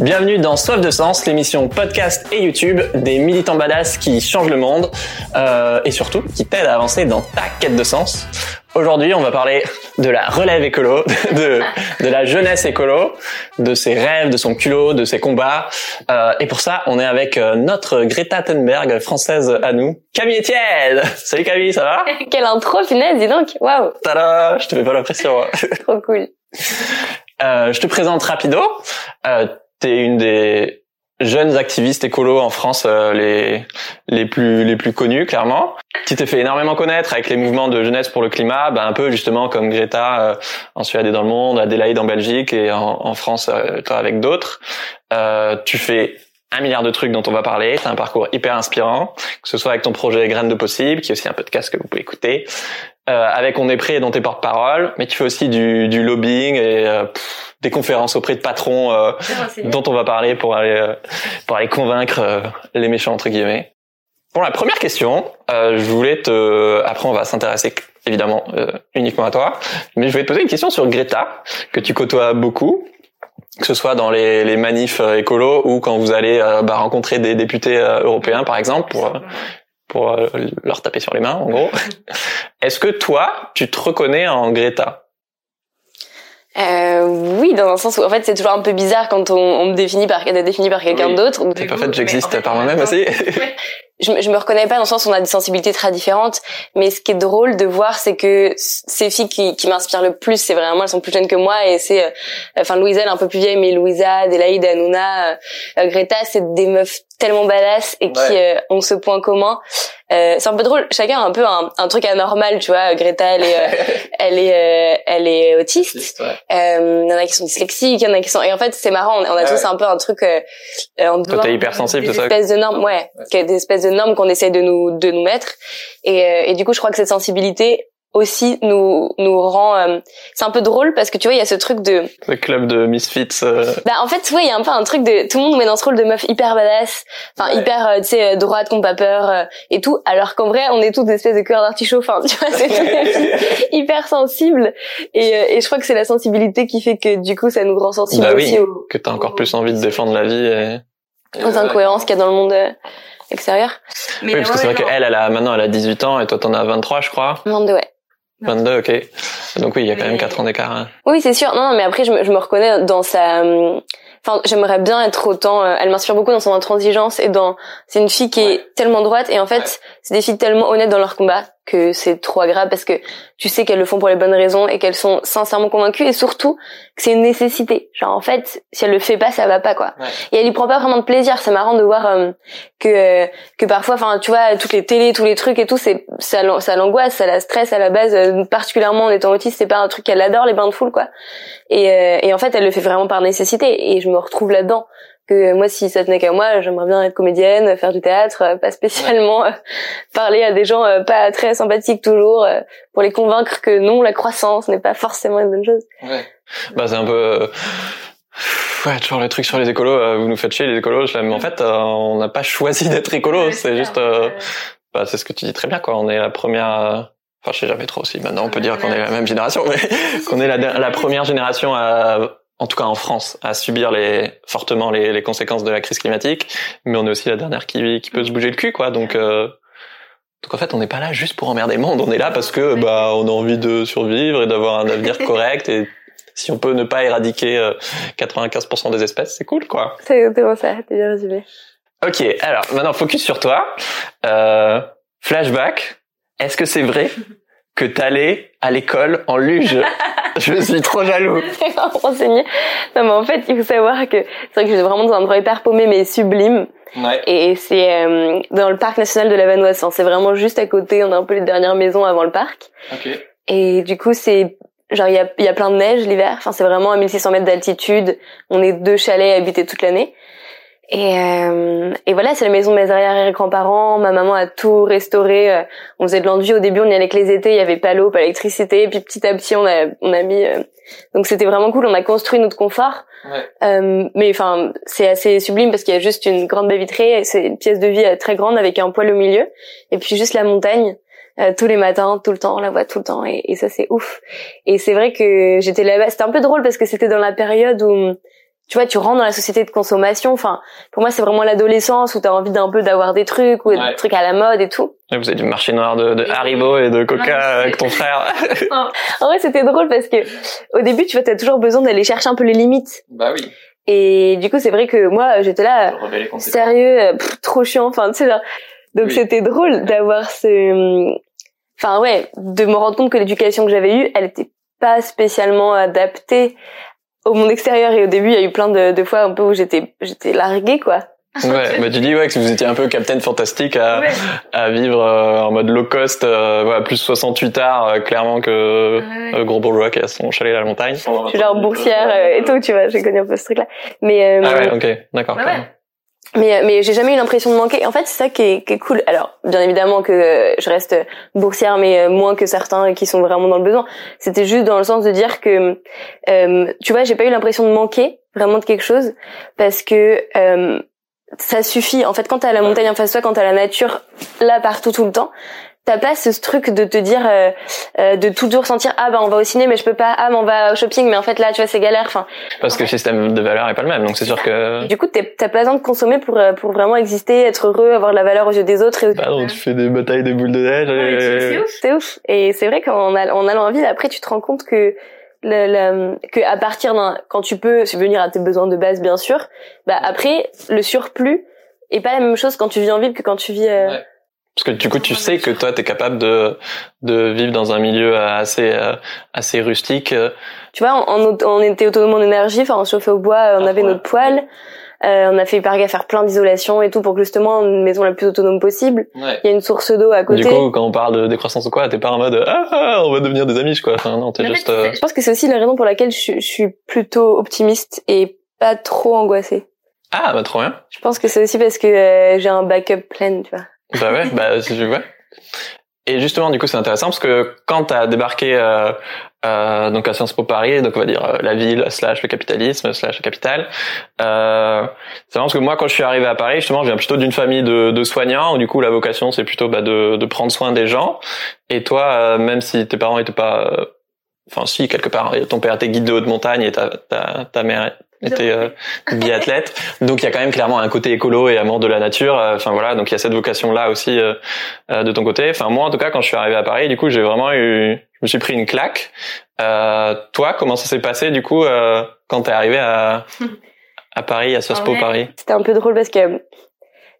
Bienvenue dans Soif de Sens, l'émission podcast et YouTube des militants badass qui changent le monde euh, et surtout qui t'aident à avancer dans ta quête de sens. Aujourd'hui, on va parler de la relève écolo, de, de la jeunesse écolo, de ses rêves, de son culot, de ses combats. Euh, et pour ça, on est avec euh, notre Greta Thunberg française à nous, Camille Etienne. Salut Camille, ça va? Quelle intro, finesse, dis donc. Waouh. Tada, je te fais pas la pression. hein. Trop cool. Euh, je te présente rapido. Euh, T'es une des jeunes activistes écolos en France euh, les les plus les plus connus clairement. Tu t'es fait énormément connaître avec les mouvements de jeunesse pour le climat, ben un peu justement comme Greta euh, en Suède et dans le monde, Adélaïde en Belgique et en, en France euh, toi avec d'autres. Euh, tu fais un milliard de trucs dont on va parler. T'as un parcours hyper inspirant, que ce soit avec ton projet Graines de possible, qui est aussi un podcast que vous pouvez écouter, euh, avec On est prêt dont t'es porte-parole, mais tu fais aussi du, du lobbying et euh, pff, des conférences auprès de patrons euh, dont on va parler pour aller euh, pour aller convaincre euh, les méchants entre guillemets. Pour la première question, euh, je voulais te après on va s'intéresser évidemment euh, uniquement à toi, mais je voulais te poser une question sur Greta que tu côtoies beaucoup que ce soit dans les, les manifs écolos ou quand vous allez euh, bah, rencontrer des députés euh, européens par exemple pour euh, pour euh, leur taper sur les mains en gros. Est-ce que toi tu te reconnais en Greta? Euh, oui, dans un sens où en fait c'est toujours un peu bizarre quand on, on me définit par d'être défini par quelqu'un Oui. d'autre. C'est pas fait j'existe par moi-même aussi. Je, me- je me reconnais pas dans le sens où on a des sensibilités très différentes, mais ce qui est drôle de voir, c'est que ces filles qui, qui m'inspirent le plus, c'est vraiment elles sont plus jeunes que moi et c'est, euh, enfin Louisa elle est un peu plus vieille, mais Louisa, Adélaïde, Hanouna, euh, Greta, c'est des meufs tellement badass et qui Ouais. euh, ont ce point commun. Euh, c'est un peu drôle, chacun a un peu un, un truc anormal, tu vois. Greta, elle est, euh, elle est, euh, elle est autiste. Euh, Il y en a qui sont dyslexiques, il y en a qui sont et en fait c'est marrant, on, on a Ouais. tous un peu un truc euh, euh, on Toi t'es hyper sensible, des c'est ça espèces de normes, ouais, des espèces de normes qu'on essaie de nous de nous mettre et, euh, et du coup je crois que cette sensibilité aussi nous nous rend euh, c'est un peu drôle parce que tu vois il y a ce truc de Le club de misfits. euh, bah en fait ouais il y a un peu un truc de tout le monde nous met dans ce rôle de meuf hyper badass enfin Ouais. hyper euh, tu sais euh, droite qu'on pas peur euh, et tout alors qu'en vrai on est toutes des espèces de cœurs d'artichaut enfin tu vois c'est hyper sensibles et, euh, et je crois que c'est la sensibilité qui fait que du coup ça nous rend sensibles Bah oui. aussi aux, que t'as encore plus envie de défendre la vie. Et... aux incohérences qu'il y a dans le monde euh, extérieur Oui, parce que c'est vrai qu'elle, elle a maintenant, elle a 18 ans et toi t'en as 23, je crois. monde ouais 22, ok. Donc oui, il y a quand même Mais- 4 ans d'écart. hein. Oui, c'est sûr. Non, non, mais après, je me, je me reconnais dans sa. Enfin, j'aimerais bien être autant. euh, elle m'inspire beaucoup dans son intransigeance et dans. C'est une fille qui Ouais. est tellement droite et en fait, Ouais. c'est des filles tellement honnêtes dans leur combat que c'est trop agréable parce que tu sais qu'elles le font pour les bonnes raisons et qu'elles sont sincèrement convaincues et surtout que c'est une nécessité. Genre en fait, si elle le fait pas, ça va pas quoi. Ouais. Et elle y prend pas vraiment de plaisir. C'est marrant de voir euh, que euh, que parfois, enfin, tu vois, toutes les télés, tous les trucs et tout, c'est ça l'angoisse, ça la stresse à la base. euh, particulièrement en étant autiste, c'est pas un truc qu'elle adore les bains de foule quoi. Et, euh, et en fait, elle le fait vraiment par nécessité. Et je me retrouve là-dedans. Que moi, si ça tenait qu'à moi, j'aimerais bien être comédienne, faire du théâtre, euh, pas spécialement euh, parler à des gens euh, pas très sympathiques toujours, pour les convaincre que non, la croissance n'est pas forcément une bonne chose. Bah c'est un peu... Ouais, toujours le truc sur les écolos, euh, vous nous faites chier les écolos. Je Mais en fait, euh, on n'a pas choisi d'être écolo, c'est juste... euh, Bah, c'est ce que tu dis très bien, quoi. On est la première... Enfin, je sais jamais trop si maintenant on peut dire qu'on est la même génération, mais qu'on est la, la première génération à, en tout cas en France, à subir les, fortement les, les conséquences de la crise climatique, mais on est aussi la dernière qui, qui peut se bouger le cul, quoi. Donc, euh, donc en fait, on n'est pas là juste pour emmerder le monde. On est là parce que bah on a envie de survivre et d'avoir un avenir correct. Et si on peut ne pas éradiquer euh, 95% des espèces, c'est cool, quoi. C'est exactement ça, t'es bien résumé. Ok, alors maintenant focus sur toi. Euh, flashback. Est-ce que c'est vrai? que t'allais à l'école en luge Je suis trop jaloux. C'est renseigné. Non, mais en fait, il faut savoir que c'est vrai que j'étais vraiment dans un endroit hyper paumé, mais sublime. Ouais. Et c'est euh, dans le parc national de la Vanoise. C'est vraiment juste à côté. On a un peu les dernières maisons avant le parc. Ok. Et du coup, c'est genre il y a, il y a plein de neige l'hiver. Enfin, c'est vraiment à 1600 mètres d'altitude. On est deux chalets habités toute l'année. Et, euh, et voilà, c'est la maison de mes arrière-grands-parents. Ma maman a tout restauré. Euh, On faisait de l'enduit au début, on y allait que les étés. Il y avait pas l'eau, pas l'électricité. Et puis petit à petit, on a, on a mis. euh, Donc c'était vraiment cool. On a construit notre confort. Ouais. Euh, mais enfin, c'est assez sublime parce qu'il y a juste une grande baie vitrée. C'est une pièce de vie euh, très grande avec un poêle au milieu. Et puis juste la montagne. euh, tous les matins, tout le temps, on la voit tout le temps, et, et ça c'est ouf. Et c'est vrai que j'étais là-bas, c'était un peu drôle parce que c'était dans la période où tu vois, tu rentres dans la société de consommation. Enfin, pour moi, c'est vraiment l'adolescence où t'as envie d'un peu d'avoir des trucs ou des trucs à la mode et tout. Et vous avez du marché noir de, de Haribo et de Coca avec ton frère. en vrai, c'était drôle parce que au début, tu vois, t'as toujours besoin d'aller chercher un peu les limites. Bah oui. Et du coup, c'est vrai que moi, j'étais là, sérieux, euh, trop chiant. Enfin, tu sais, donc c'était drôle d'avoir ce, enfin ouais, de me rendre compte que l'éducation que j'avais eue, elle était pas spécialement adaptée au monde extérieur. Et au début il y a eu plein de, de fois un peu où j'étais j'étais larguée quoi. Ouais bah tu dis ouais que vous étiez un peu Captain Fantastique à, à vivre euh, en mode low cost euh, ouais, plus 68 heures euh, clairement que ouais. gros bourgeois qui a son chalet à la montagne. Je suis genre boursière et tout tu vois j'ai connu un peu ce truc là mais ah ouais ok d'accord mais mais j'ai jamais eu l'impression de manquer. En fait c'est ça qui est, cool. Alors bien évidemment que je reste boursière mais moins que certains qui sont vraiment dans le besoin. C'était juste dans le sens de dire que euh, tu vois j'ai pas eu l'impression de manquer vraiment de quelque chose parce que euh, ça suffit. En fait quand t'as la montagne en face de toi quand t'as la nature là partout tout le temps t'as pas ce truc de te dire euh, euh, de toujours sentir ah bah on va au ciné mais je peux pas ah mais on va au shopping mais en fait là tu vois c'est galère enfin. Parce que le système de valeur est pas le même donc c'est sûr que du coup t'as pas besoin de consommer pour euh, pour vraiment exister être heureux avoir de la valeur aux yeux des autres et... bah non tu fais des batailles des boules de neige et... c'est ouf. C'est ouf. Et c'est vrai qu'en en allant en ville après tu te rends compte que le, le, que à partir d'un quand tu peux subvenir à tes besoins de base bien sûr bah après le surplus est pas la même chose quand tu vis en ville que quand tu vis euh, ouais. Parce que du coup, tu sais que toi, tu es capable de, de vivre dans un milieu assez, euh, assez rustique. Tu vois, on, on était autonome en énergie, enfin, on chauffait au bois, on ah, avait ouais. notre poêle. Euh, on a fait hyper gaffe à faire plein d'isolation et tout pour que justement une maison la plus autonome possible. Ouais. Il y a une source d'eau à côté. Du coup, quand on parle de décroissance ou quoi, t'es pas en mode ah, ah on va devenir des amis quoi. Enfin non, t'es juste. Fait, euh... Je pense que c'est aussi la raison pour laquelle je, je, suis plutôt optimiste et pas trop angoissée. Ah bah trop bien. Je pense que c'est aussi parce que euh, j'ai un backup plein, tu vois. Bah ouais, bah je vois. Et justement, du coup, c'est intéressant parce que quand tu as débarqué euh, euh, donc à Sciences Po Paris, donc on va dire euh, la ville slash le capitalisme slash le capital, euh, c'est parce que moi, quand je suis arrivé à Paris, justement, je viens plutôt d'une famille de, de, soignants où du coup la vocation c'est plutôt bah, de, de, prendre soin des gens. Et toi, euh, même si tes parents étaient pas, euh, enfin si quelque part, ton père était guide de haute montagne et ta ta, ta mère était euh, biathlète. Donc il y a quand même clairement un côté écolo et amour de la nature. Euh, enfin voilà, donc il y a cette vocation là aussi euh, euh, de ton côté. Enfin moi en tout cas quand je suis arrivé à Paris, du coup j'ai vraiment eu, je me suis pris une claque. Euh, toi comment ça s'est passé du coup quand t'es arrivé à à Paris, à Sciences Po Paris? C'était un peu drôle parce que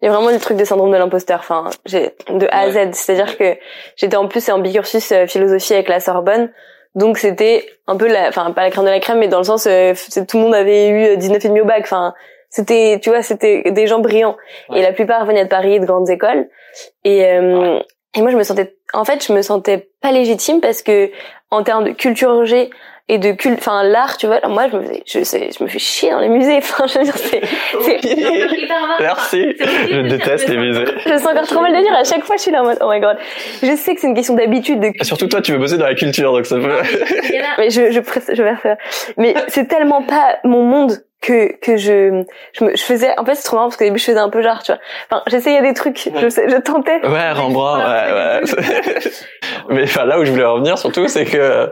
il y a vraiment le truc de syndrome de l'imposteur enfin j'ai de A à Z c'est à dire que j'étais en plus en bicursus philosophie avec la Sorbonne donc c'était un peu la, enfin pas la crème de la crème, mais dans le sens euh, tout le monde avait eu 19 et demi au bac. Enfin c'était, tu vois, c'était des gens brillants. Ouais. Et la plupart venaient de Paris, de grandes écoles. Et euh, ouais. et moi je me sentais, en fait je me sentais pas légitime parce que en termes de culture G, et de culte enfin l'art tu vois moi je me fais je sais je me fais chier dans les musées. Enfin je veux dire c'est merci. Je déteste les musées. je sens encore trop mal de dire à chaque fois je suis là en mode oh my god. Je sais que c'est une question d'habitude de surtout toi tu veux bosser dans la culture donc ça peut mais je je je vais faire mais c'est tellement pas mon monde que que je je, me, je faisais en fait c'est trop marrant parce qu'au début je faisais un peu genre tu vois. Enfin j'essayais des trucs je je tentais. Ouais Rembrandt ouais ouais. Mais enfin là où je voulais revenir surtout c'est que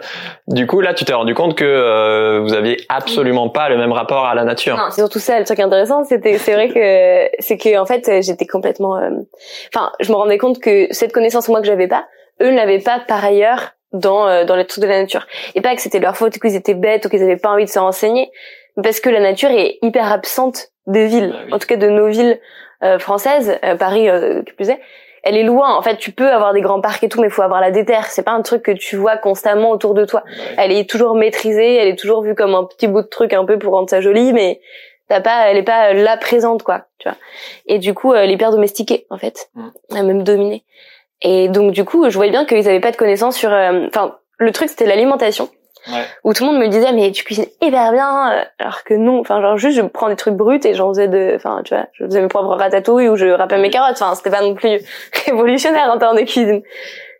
du coup là tu t'es rendu compte que euh, vous aviez absolument pas le même rapport à la nature. Non c'est surtout ça le truc intéressant c'était c'est vrai que c'est que en fait j'étais complètement euh, enfin je me rendais compte que cette connaissance moi que j'avais pas eux ne l'avaient pas par ailleurs dans euh, dans les trucs de la nature. Et pas que c'était leur faute qu'ils étaient bêtes ou qu'ils avaient pas envie de se renseigner parce que la nature est hyper absente des villes, bah oui. en tout cas de nos villes euh, françaises, euh, Paris euh, qui plus est. Elle est loin. En fait, tu peux avoir des grands parcs et tout, mais il faut avoir la déterre. C'est pas un truc que tu vois constamment autour de toi. Ouais. Elle est toujours maîtrisée, elle est toujours vue comme un petit bout de truc un peu pour rendre ça joli, mais t'as pas, elle est pas là présente quoi, tu vois. Et du coup, elle est hyper domestiquée en fait, mm. elle a même dominé. Et donc du coup, je voyais bien qu'ils avaient pas de connaissances sur. Enfin, le truc c'était l'alimentation ouais. où tout le monde me disait mais tu cuisines hyper bien euh, alors que non enfin genre juste je prends des trucs bruts et j'en faisais de enfin tu vois je faisais mes propres ratatouilles ou je râpais mes carottes. Enfin c'était pas non plus révolutionnaire en termes de cuisine.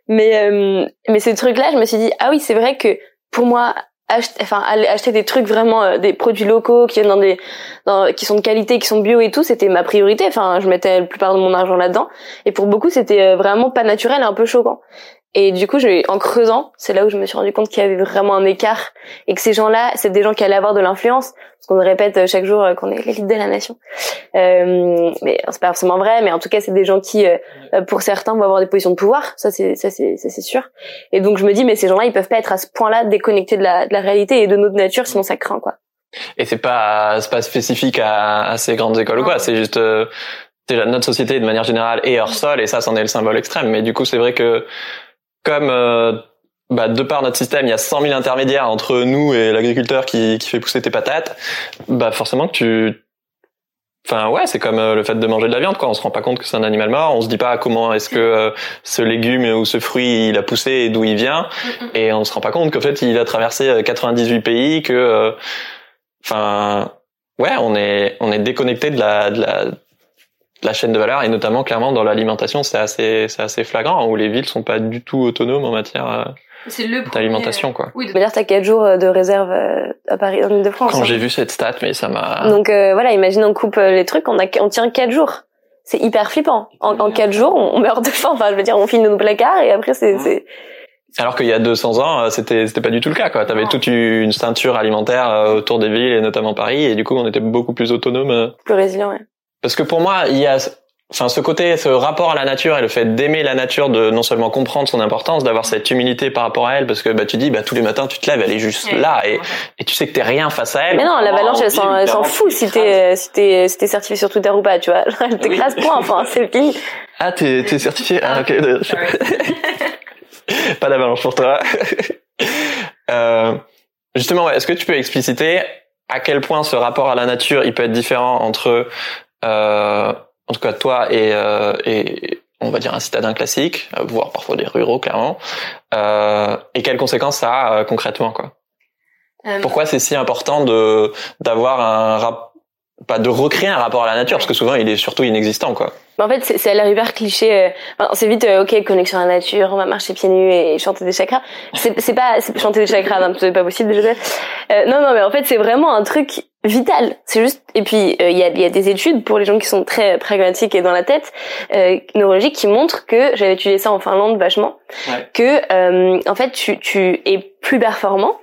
Mais euh, mais ces trucs là je me suis dit ah oui c'est vrai que pour moi acheter enfin aller acheter des trucs vraiment euh, des produits locaux qui viennent dans des dans, qui sont de qualité qui sont bio et tout c'était ma priorité. Enfin je mettais la plupart de mon argent là-dedans. Et pour beaucoup c'était euh, vraiment pas naturel un peu choquant Et du coup, je, en creusant, c'est là où je me suis rendu compte qu'il y avait vraiment un écart et que ces gens-là, c'est des gens qui allaient avoir de l'influence, parce qu'on répète chaque jour qu'on est l'élite de la nation. Euh, mais c'est pas forcément vrai, mais en tout cas, c'est des gens qui, euh, pour certains, vont avoir des positions de pouvoir. Ça, c'est ça, c'est c'est sûr. Et donc, je me dis, mais ces gens-là, ils peuvent pas être à ce point-là déconnectés de la, de la réalité et de notre nature, sinon ça craint quoi. Et c'est pas c'est pas spécifique à, à ces grandes écoles ou quoi. C'est juste euh, déjà notre société de manière générale est hors sol et ça, c'en est le symbole extrême. Mais du coup, c'est vrai que comme euh, bah, de par notre système, il y a 100 000 intermédiaires entre nous et l'agriculteur qui, qui fait pousser tes patates, bah forcément que tu... Enfin ouais, c'est comme euh, le fait de manger de la viande, quoi. On se rend pas compte que c'est un animal mort. On se dit pas comment est-ce que euh, ce légume ou ce fruit il a poussé et d'où il vient, et on se rend pas compte qu'en fait il a traversé 98 pays, que, enfin ouais, on est on est déconnecté de la de la la chaîne de valeur et notamment clairement dans l'alimentation c'est assez c'est assez flagrant où les villes sont pas du tout autonomes en matière d'alimentation quoi. Oui, dire t'as quatre jours de réserve à Paris dans de france Quand j'ai vu cette stat mais ça m'a Donc euh, voilà, imagine on coupe les trucs, on a on tient quatre jours. C'est hyper flippant. En, en quatre jours, on meurt de faim. Enfin, je veux dire, on finit nos placards et après c'est c'est alors qu'il y a 200 ans, c'était c'était pas du tout le cas quoi. T'avais toute une ceinture alimentaire autour des villes et notamment Paris et du coup on était beaucoup plus autonome. Plus résilient, ouais. Parce que pour moi, il y a enfin ce côté ce rapport à la nature et le fait d'aimer la nature de non seulement comprendre son importance d'avoir cette humilité par rapport à elle parce que bah tu dis bah tous les matins tu te lèves elle est juste là et, et tu sais que t'es rien face à elle. Mais non l'avalanche elle s'en fout si t'es si t'es si t'es certifié sur Twitter ou pas tu vois. Elle t'écrase point enfin c'est fini. Ah t'es t'es certifié ah ok pas d'avalanche pour toi. Euh, justement est-ce que tu peux expliciter à quel point ce rapport à la nature il peut être différent entre euh, en tout cas toi et, euh, et on va dire un citadin classique, voire parfois des ruraux clairement, euh, et quelles conséquences ça a euh, concrètement quoi? Euh, Pourquoi c'est si important de d'avoir un rap pas de recréer un rapport à la nature? Parce que souvent il est surtout inexistant quoi. En fait, c'est l'air hyper cliché. Enfin, c'est vite, ok, connexion à la nature, on va marcher pieds nus et chanter des chakras. C'est pas chanter des chakras, non, c'est pas possible déjà. Euh, non, non, mais en fait, c'est vraiment un truc vital. C'est juste. Et puis, il y, a, y, a, des études pour les gens qui sont très pragmatiques et dans la tête euh, neurologiques qui montrent que j'avais étudié ça en Finlande vachement, ouais. que en fait, tu, tu es plus performant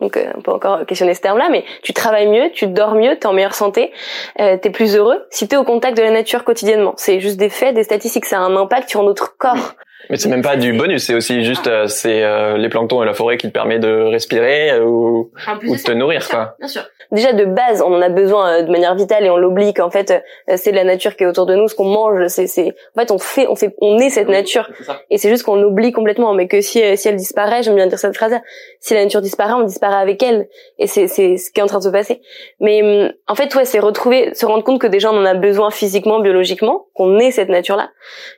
donc euh, on peut encore questionner ce terme-là, mais tu travailles mieux, tu dors mieux, tu es en meilleure santé, euh, tu es plus heureux si tu es au contact de la nature quotidiennement. C'est juste des faits, des statistiques, ça a un impact sur notre corps. Mais c'est même pas du bonus, c'est aussi juste euh, c'est euh, les planctons et la forêt qui te permet de respirer euh, ou, ou de te nourrir bien quoi. Sûr, bien sûr. Déjà de base, on en a besoin de manière vitale et on l'oublie qu'en fait c'est la nature qui est autour de nous, ce qu'on mange, c'est c'est en fait on fait on fait on est cette nature et c'est juste qu'on oublie complètement mais que si si elle disparaît, j'aime bien dire cette phrase si la nature disparaît, on disparaît avec elle et c'est c'est ce qui est en train de se passer. Mais hum, en fait ouais, c'est retrouver se rendre compte que déjà on en a besoin physiquement, biologiquement, qu'on est cette nature-là.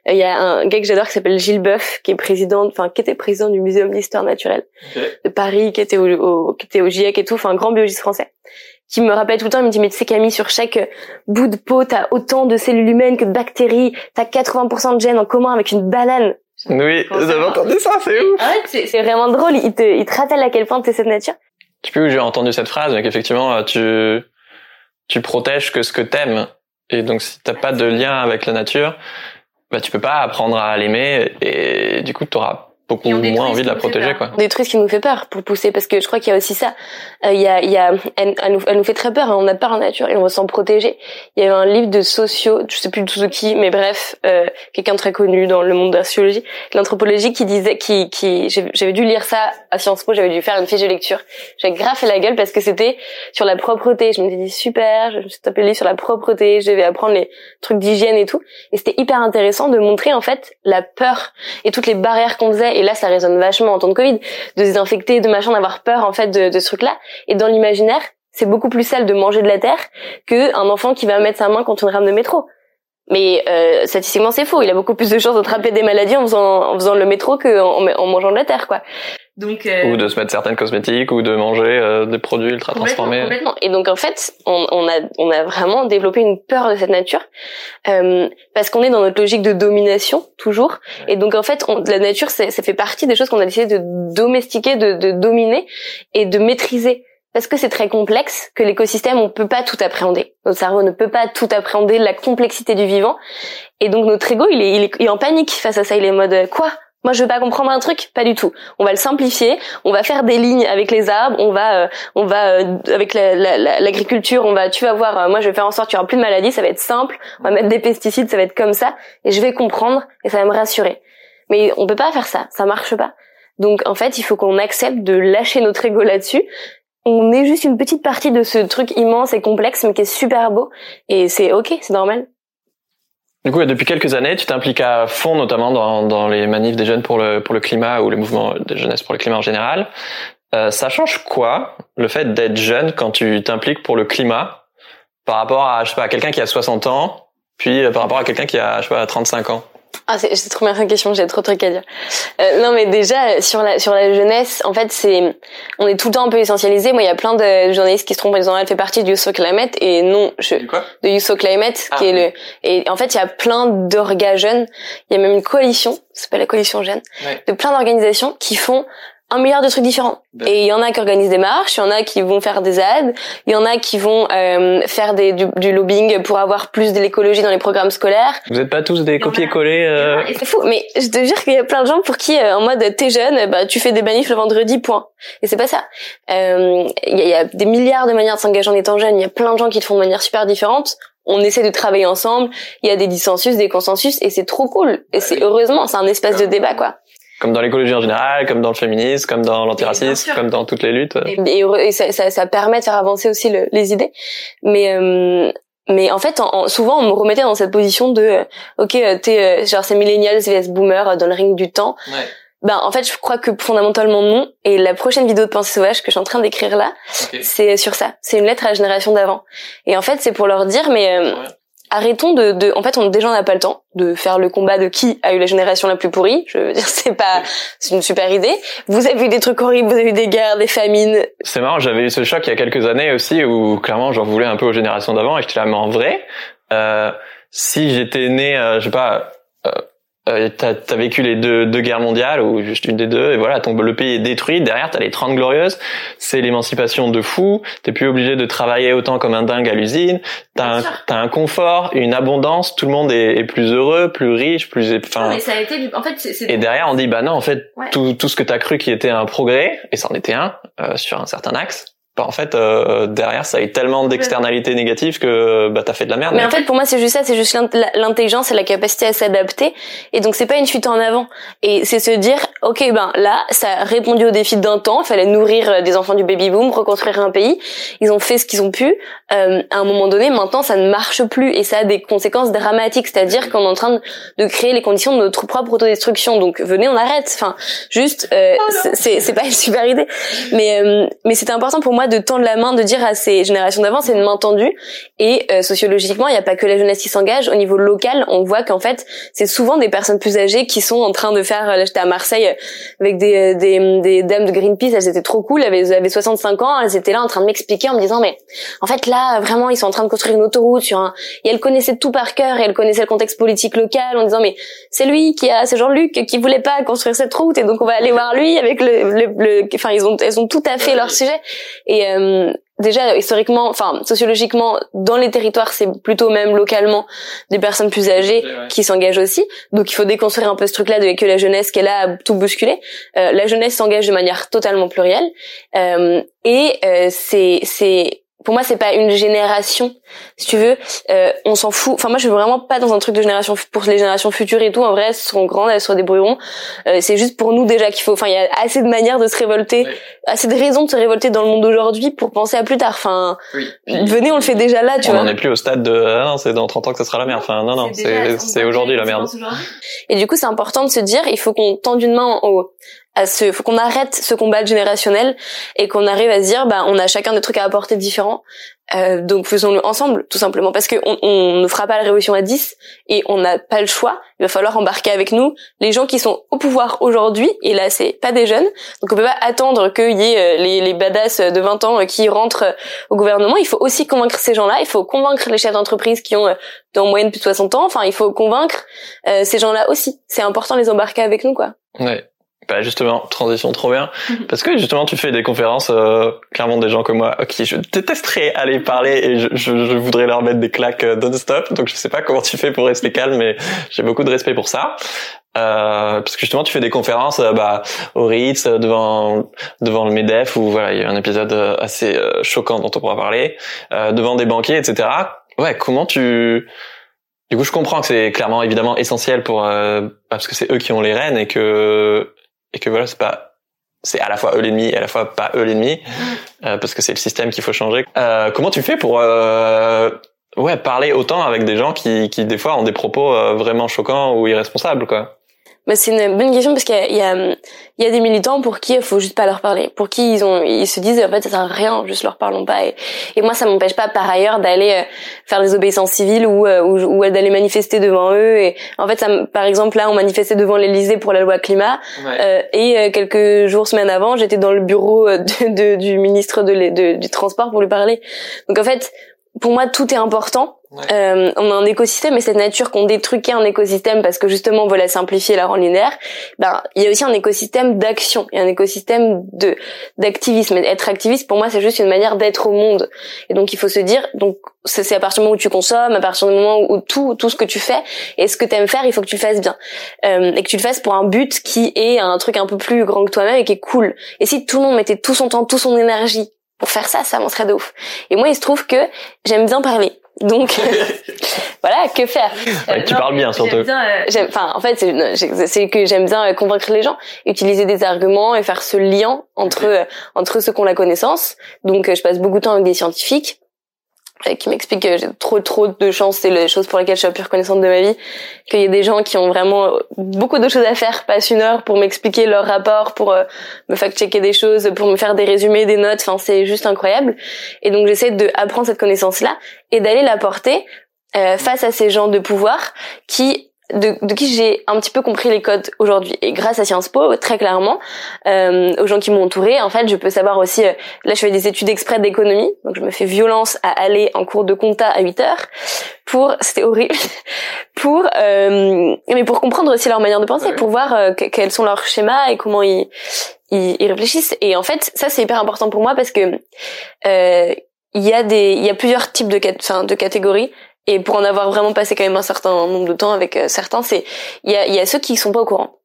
Il y a un gars que j'adore qui s'appelle Gilles Boeuf qui est président, enfin qui était président du Muséum d'histoire naturelle okay. de Paris, qui était au, au, qui était au GIEC et tout, enfin un grand biologiste français, qui me rappelle tout le temps, il me dit mais tu sais Camille, sur chaque bout de peau, t'as autant de cellules humaines que de bactéries, t'as 80% de gènes en commun avec une banane. Oui, j'avais entendu ça, c'est ouf. Ah ouais, c'est vraiment drôle, il te, il te rappelle à quel point t'es cette nature. Je sais plus où j'ai entendu cette phrase, mais qu'effectivement tu, tu protèges que ce que t'aimes. Et donc si t'as pas de lien avec la nature, bah tu peux pas apprendre à l'aimer et du coup tu beaucoup moins envie de la protéger quoi. On détruit ce qui nous fait peur pour pousser parce que je crois qu'il y a aussi ça. Euh, il y a il y a elle, elle, nous, elle, nous, fait très peur, hein. on a peur en nature et on veut s'en protéger. Il y avait un livre de sociaux, je sais plus de qui, mais bref, euh, quelqu'un très connu dans le monde de la sociologie, l'anthropologie qui disait qui qui j'avais dû lire ça à Sciences Po, j'avais dû faire une fiche de lecture. J'avais grave fait la gueule parce que c'était sur la propreté. Je me dit super, je me suis tapé le livre sur la propreté, je devais apprendre les trucs d'hygiène et tout et c'était hyper intéressant de montrer en fait la peur et toutes les barrières qu'on faisait et là ça résonne vachement en temps de Covid, de se désinfecter, de machin, d'avoir peur en fait de, de ce truc-là. Et dans l'imaginaire, c'est beaucoup plus sale de manger de la terre que un enfant qui va mettre sa main contre une rame de métro. Mais euh, statistiquement, c'est faux. Il a beaucoup plus de chances d'attraper des maladies en faisant, en faisant le métro qu'en en mangeant de la terre, quoi. Donc, euh... Ou de se mettre certaines cosmétiques, ou de manger euh, des produits ultra transformés. Complètement. Et donc en fait, on, on, a, on a vraiment développé une peur de cette nature euh, parce qu'on est dans notre logique de domination toujours. Et donc en fait, on, la nature, ça fait partie des choses qu'on a décidé de domestiquer, de, de dominer et de maîtriser parce que c'est très complexe, que l'écosystème, on peut pas tout appréhender. Notre cerveau ne peut pas tout appréhender, la complexité du vivant. Et donc notre ego, il est, il est, il est en panique face à ça. Il est en mode, quoi? Moi, je veux pas comprendre un truc, pas du tout. On va le simplifier, on va faire des lignes avec les arbres, on va, euh, on va euh, avec l'agriculture, on va, tu vas voir. Euh, moi, je vais faire en sorte qu'il y aura plus de maladies, ça va être simple. On va mettre des pesticides, ça va être comme ça, et je vais comprendre et ça va me rassurer. Mais on peut pas faire ça, ça marche pas. Donc, en fait, il faut qu'on accepte de lâcher notre ego là-dessus. On est juste une petite partie de ce truc immense et complexe, mais qui est super beau, et c'est ok, c'est normal. Du coup, depuis quelques années, tu t'impliques à fond, notamment dans, dans, les manifs des jeunes pour le, pour le climat ou le mouvement de jeunesse pour le climat en général. Euh, ça change quoi, le fait d'être jeune quand tu t'impliques pour le climat par rapport à, je sais pas, quelqu'un qui a 60 ans, puis euh, par rapport à quelqu'un qui a, je sais pas, 35 ans? Ah, c'est trop bien question, j'ai trop de trucs à dire. Euh, non, mais déjà sur la sur la jeunesse, en fait, c'est on est tout le temps un peu essentialisé. Moi, il y a plein de journalistes qui se trompent en disant elle fait partie du Youth for Climate et non, je de Youth for Climate, qui est le et en fait, il y a plein d'orgas jeunes. Il y a même une coalition, c'est pas la coalition jeune, de plein d'organisations qui font un milliard de trucs différents. Et il y en a qui organisent des marches, il y en a qui vont faire des ads, il y en a qui vont euh, faire des, du, lobbying pour avoir plus de l'écologie dans les programmes scolaires. Vous n'êtes pas tous des copier-coller euh... C'est fou, mais je te jure qu'il y a plein de gens pour qui, euh, en mode, t'es jeune, bah tu fais des manifs le vendredi, point. Et c'est pas ça. Euh, il y, a, y, a des milliards de manières de s'engager en étant jeune, il y a plein de gens qui le font de manière super différente on essaie de travailler ensemble, il y a des dissensus, des consensus, et c'est trop cool. Et c'est heureusement, c'est un espace de débat, quoi comme dans l'écologie en général, comme dans le féminisme, comme dans l'antiracisme, comme dans toutes les luttes. Et, ça, ça, ça, permet de faire avancer aussi le, les idées. Mais euh, mais en fait, en, souvent, on me remettait dans cette position de, euh, ok, euh, t'es genre c'est millennials vs boomer dans le ring du temps. Ouais. Ben en fait, je crois que fondamentalement non. Et la prochaine vidéo de Pensée sauvage que je suis en train d'écrire là, c'est sur ça. C'est une lettre à la génération d'avant. Et en fait, c'est pour leur dire, mais arrêtons de, de, en fait, on déjà on n'a pas le temps de faire le combat de qui a eu la génération la plus pourrie. Je veux dire, c'est pas, c'est une super idée. Vous avez eu des trucs horribles, vous avez eu des guerres, des famines. C'est marrant, j'avais eu ce choc il y a quelques années aussi où clairement j'en voulais un peu aux générations d'avant et j'étais là, mais en vrai, euh, si j'étais né, euh, je sais pas, euh, t'as as vécu les deux, deux guerres mondiales ou juste une des deux et voilà ton le pays est détruit. Derrière t'as les 30 glorieuses. C'est l'émancipation de fou. T'es plus obligé de travailler autant comme un dingue à l'usine. T'as un, as un confort une abondance. Tout le monde est, est plus heureux plus riche plus enfin ça a été en fait et derrière on dit bah non en fait tout tout ce que t'as cru qui était un progrès et ça en était un euh, sur un certain axe en fait euh, derrière ça a eu tellement d'externalités négatives que bah t'as fait de la merde. Mais en fait pour moi c'est juste ça, c'est juste l'intelligence et la capacité à s'adapter et donc c'est pas une fuite en avant et c'est se dire ok ben là ça a répondu aux défis d'un temps, il fallait nourrir euh, des enfants du baby boom, reconstruire un pays, ils ont fait ce qu'ils ont pu. Euh, à un moment donné maintenant ça ne marche plus et ça a des conséquences dramatiques, c'est-à-dire qu'on est en train de créer les conditions de notre propre autodestruction. Donc venez on arrête. Enfin juste euh, oh c'est c'est pas une super idée mais euh, mais c'était important pour moi de tendre la main, de dire à ces générations d'avant, c'est une main tendue. Et euh, sociologiquement, il n'y a pas que la jeunesse qui s'engage. Au niveau local, on voit qu'en fait, c'est souvent des personnes plus âgées qui sont en train de faire. Là, j'étais à Marseille avec des, euh, des, des, dames de Greenpeace, elles étaient trop cool, elles avaient 65 ans, elles étaient là en train de m'expliquer en me disant mais en fait là vraiment ils sont en train de construire une autoroute sur un et elles connaissaient tout par cœur et elles connaissaient le contexte politique local en disant mais c'est lui qui a c'est Jean-Luc qui voulait pas construire cette route et donc on va aller voir lui avec le, le, enfin ils ont elles ont tout à fait leur sujet et euh, déjà historiquement, enfin sociologiquement, dans les territoires, c'est plutôt même localement des personnes plus âgées qui s'engagent aussi. Donc il faut déconstruire un peu ce truc-là de que la jeunesse qu'elle a tout bousculé. Euh, la jeunesse s'engage de manière totalement plurielle euh, et euh, c'est c'est pour moi c'est pas une génération si tu veux. Euh, on s'en fout. Enfin moi je suis vraiment pas dans un truc de génération pour les générations futures et tout. En vrai elles seront grandes elles se débrouilleront euh, c'est juste pour nous déjà qu'il faut enfin il y a assez de manières de se révolter assez de raisons de se révolter dans le monde d'aujourd'hui pour penser à plus tard. Enfin venez on le fait déjà là tu on vois. on est plus au stade de ah non c'est dans 30 ans que ça sera la merde. Enfin non non c'est c'est aujourd'hui la merde. et du coup c'est important de se dire il faut qu'on tende une main au à ce faut qu'on arrête ce combat générationnel et qu'on arrive à se dire bah on a chacun des trucs à apporter différents. Euh, donc faisons-le ensemble tout simplement. Parce que on, ne fera pas la révolution à 10 et on n'a pas le choix. Il va falloir embarquer avec nous les gens qui sont au pouvoir aujourd'hui. Et là c'est pas des jeunes. Donc on peut pas attendre qu'il y ait euh, les, les badass de 20 ans qui rentrent au gouvernement. Il faut aussi convaincre ces gens-là. Il faut convaincre les chefs d'entreprise qui ont euh, en moyenne plus de 60 ans. Enfin il faut convaincre euh, ces gens-là aussi. C'est important de les embarquer avec nous quoi. Ouais bah justement, transition trop bien. Parce que justement, tu fais des conférences, euh, clairement des gens comme moi, qui je détesterais aller parler et je, je, je voudrais leur mettre des claques euh, non-stop. Donc je sais pas comment tu fais pour rester calme, mais j'ai beaucoup de respect pour ça. Euh, parce que justement tu fais des conférences euh, bah, au Ritz devant devant le Medef où voilà il y a un épisode assez choquant dont on pourra parler devant des banquiers etc ouais comment tu du coup je comprends que c'est clairement évidemment essentiel pour parce que c'est eux qui ont les rênes et que et que voilà c'est pas c'est à la fois eux l'ennemi et à la fois pas eux l'ennemi mm. euh, parce que c'est le système qu'il faut changer. Euh, comment tu fais pour euh, ouais parler autant avec des gens qui qui des fois ont des propos euh, vraiment choquants ou irresponsables quoi? Bah, c'est une bonne question parce qu'il y a, il y a des militants pour qui il faut juste pas leur parler, pour qui ils ont, ils se disent en fait ça sert à rien, juste leur parlons pas. Et, et moi ça m'empêche pas par ailleurs d'aller euh, faire des obéissances civiles ou, euh, ou, ou d'aller manifester devant eux. Et en fait, ça, par exemple là, on manifestait devant l'Elysée pour la loi climat. Euh, et quelques jours, semaines avant, j'étais dans le bureau de, de, du ministre de, de, du transport pour lui parler. Donc en fait, pour moi, tout est important. Euh, on a un écosystème et cette nature qu'on détruit un écosystème parce que justement on veut la simplifier, la rendre linéaire. Ben il y a aussi un écosystème d'action, il y a un écosystème de d'activisme. Être activiste pour moi c'est juste une manière d'être au monde. Et donc il faut se dire donc c'est à partir du moment où tu consommes, à partir du moment où tout tout ce que tu fais et ce que tu aimes faire, il faut que tu le fasses bien euh, et que tu le fasses pour un but qui est un truc un peu plus grand que toi-même et qui est cool. Et si tout le monde mettait tout son temps, toute son énergie pour faire ça, ça avancerait de ouf. Et moi, il se trouve que j'aime bien parler. Donc voilà, que faire? Tu parles bien surtout. Euh, enfin, en fait, c'est que j'aime bien euh, convaincre les gens, utiliser des arguments et faire ce lien entre euh, entre ceux qui ont la connaissance. Donc, je passe beaucoup de temps avec des scientifiques qui m'explique que j'ai trop trop de chance, c'est les choses pour lesquelles je suis la plus reconnaissante de ma vie, qu'il y a des gens qui ont vraiment beaucoup de choses à faire, passe une heure pour m'expliquer leur rapport, pour euh, me fact-checker des choses, pour me faire des résumés, des notes, enfin c'est juste incroyable. Et donc j'essaie de apprendre cette connaissance-là et d'aller la porter euh, face à ces gens de pouvoir qui de, de qui j'ai un petit peu compris les codes aujourd'hui. Et grâce à Sciences Po, très clairement, euh, aux gens qui m'ont entouré, en fait, je peux savoir aussi. Euh, là, je fais des études exprès d'économie, donc je me fais violence à aller en cours de compta à 8 heures pour, c'était horrible, pour, euh, mais pour comprendre aussi leur manière de penser, pour voir euh, quels sont leurs schémas et comment ils, ils, ils réfléchissent. Et en fait, ça c'est hyper important pour moi parce que euh, il y a des, il y a plusieurs types de, enfin, de catégories. Et pour en avoir vraiment passé quand même un certain nombre de temps avec euh, certains, c'est il y a, y a ceux qui sont pas au courant.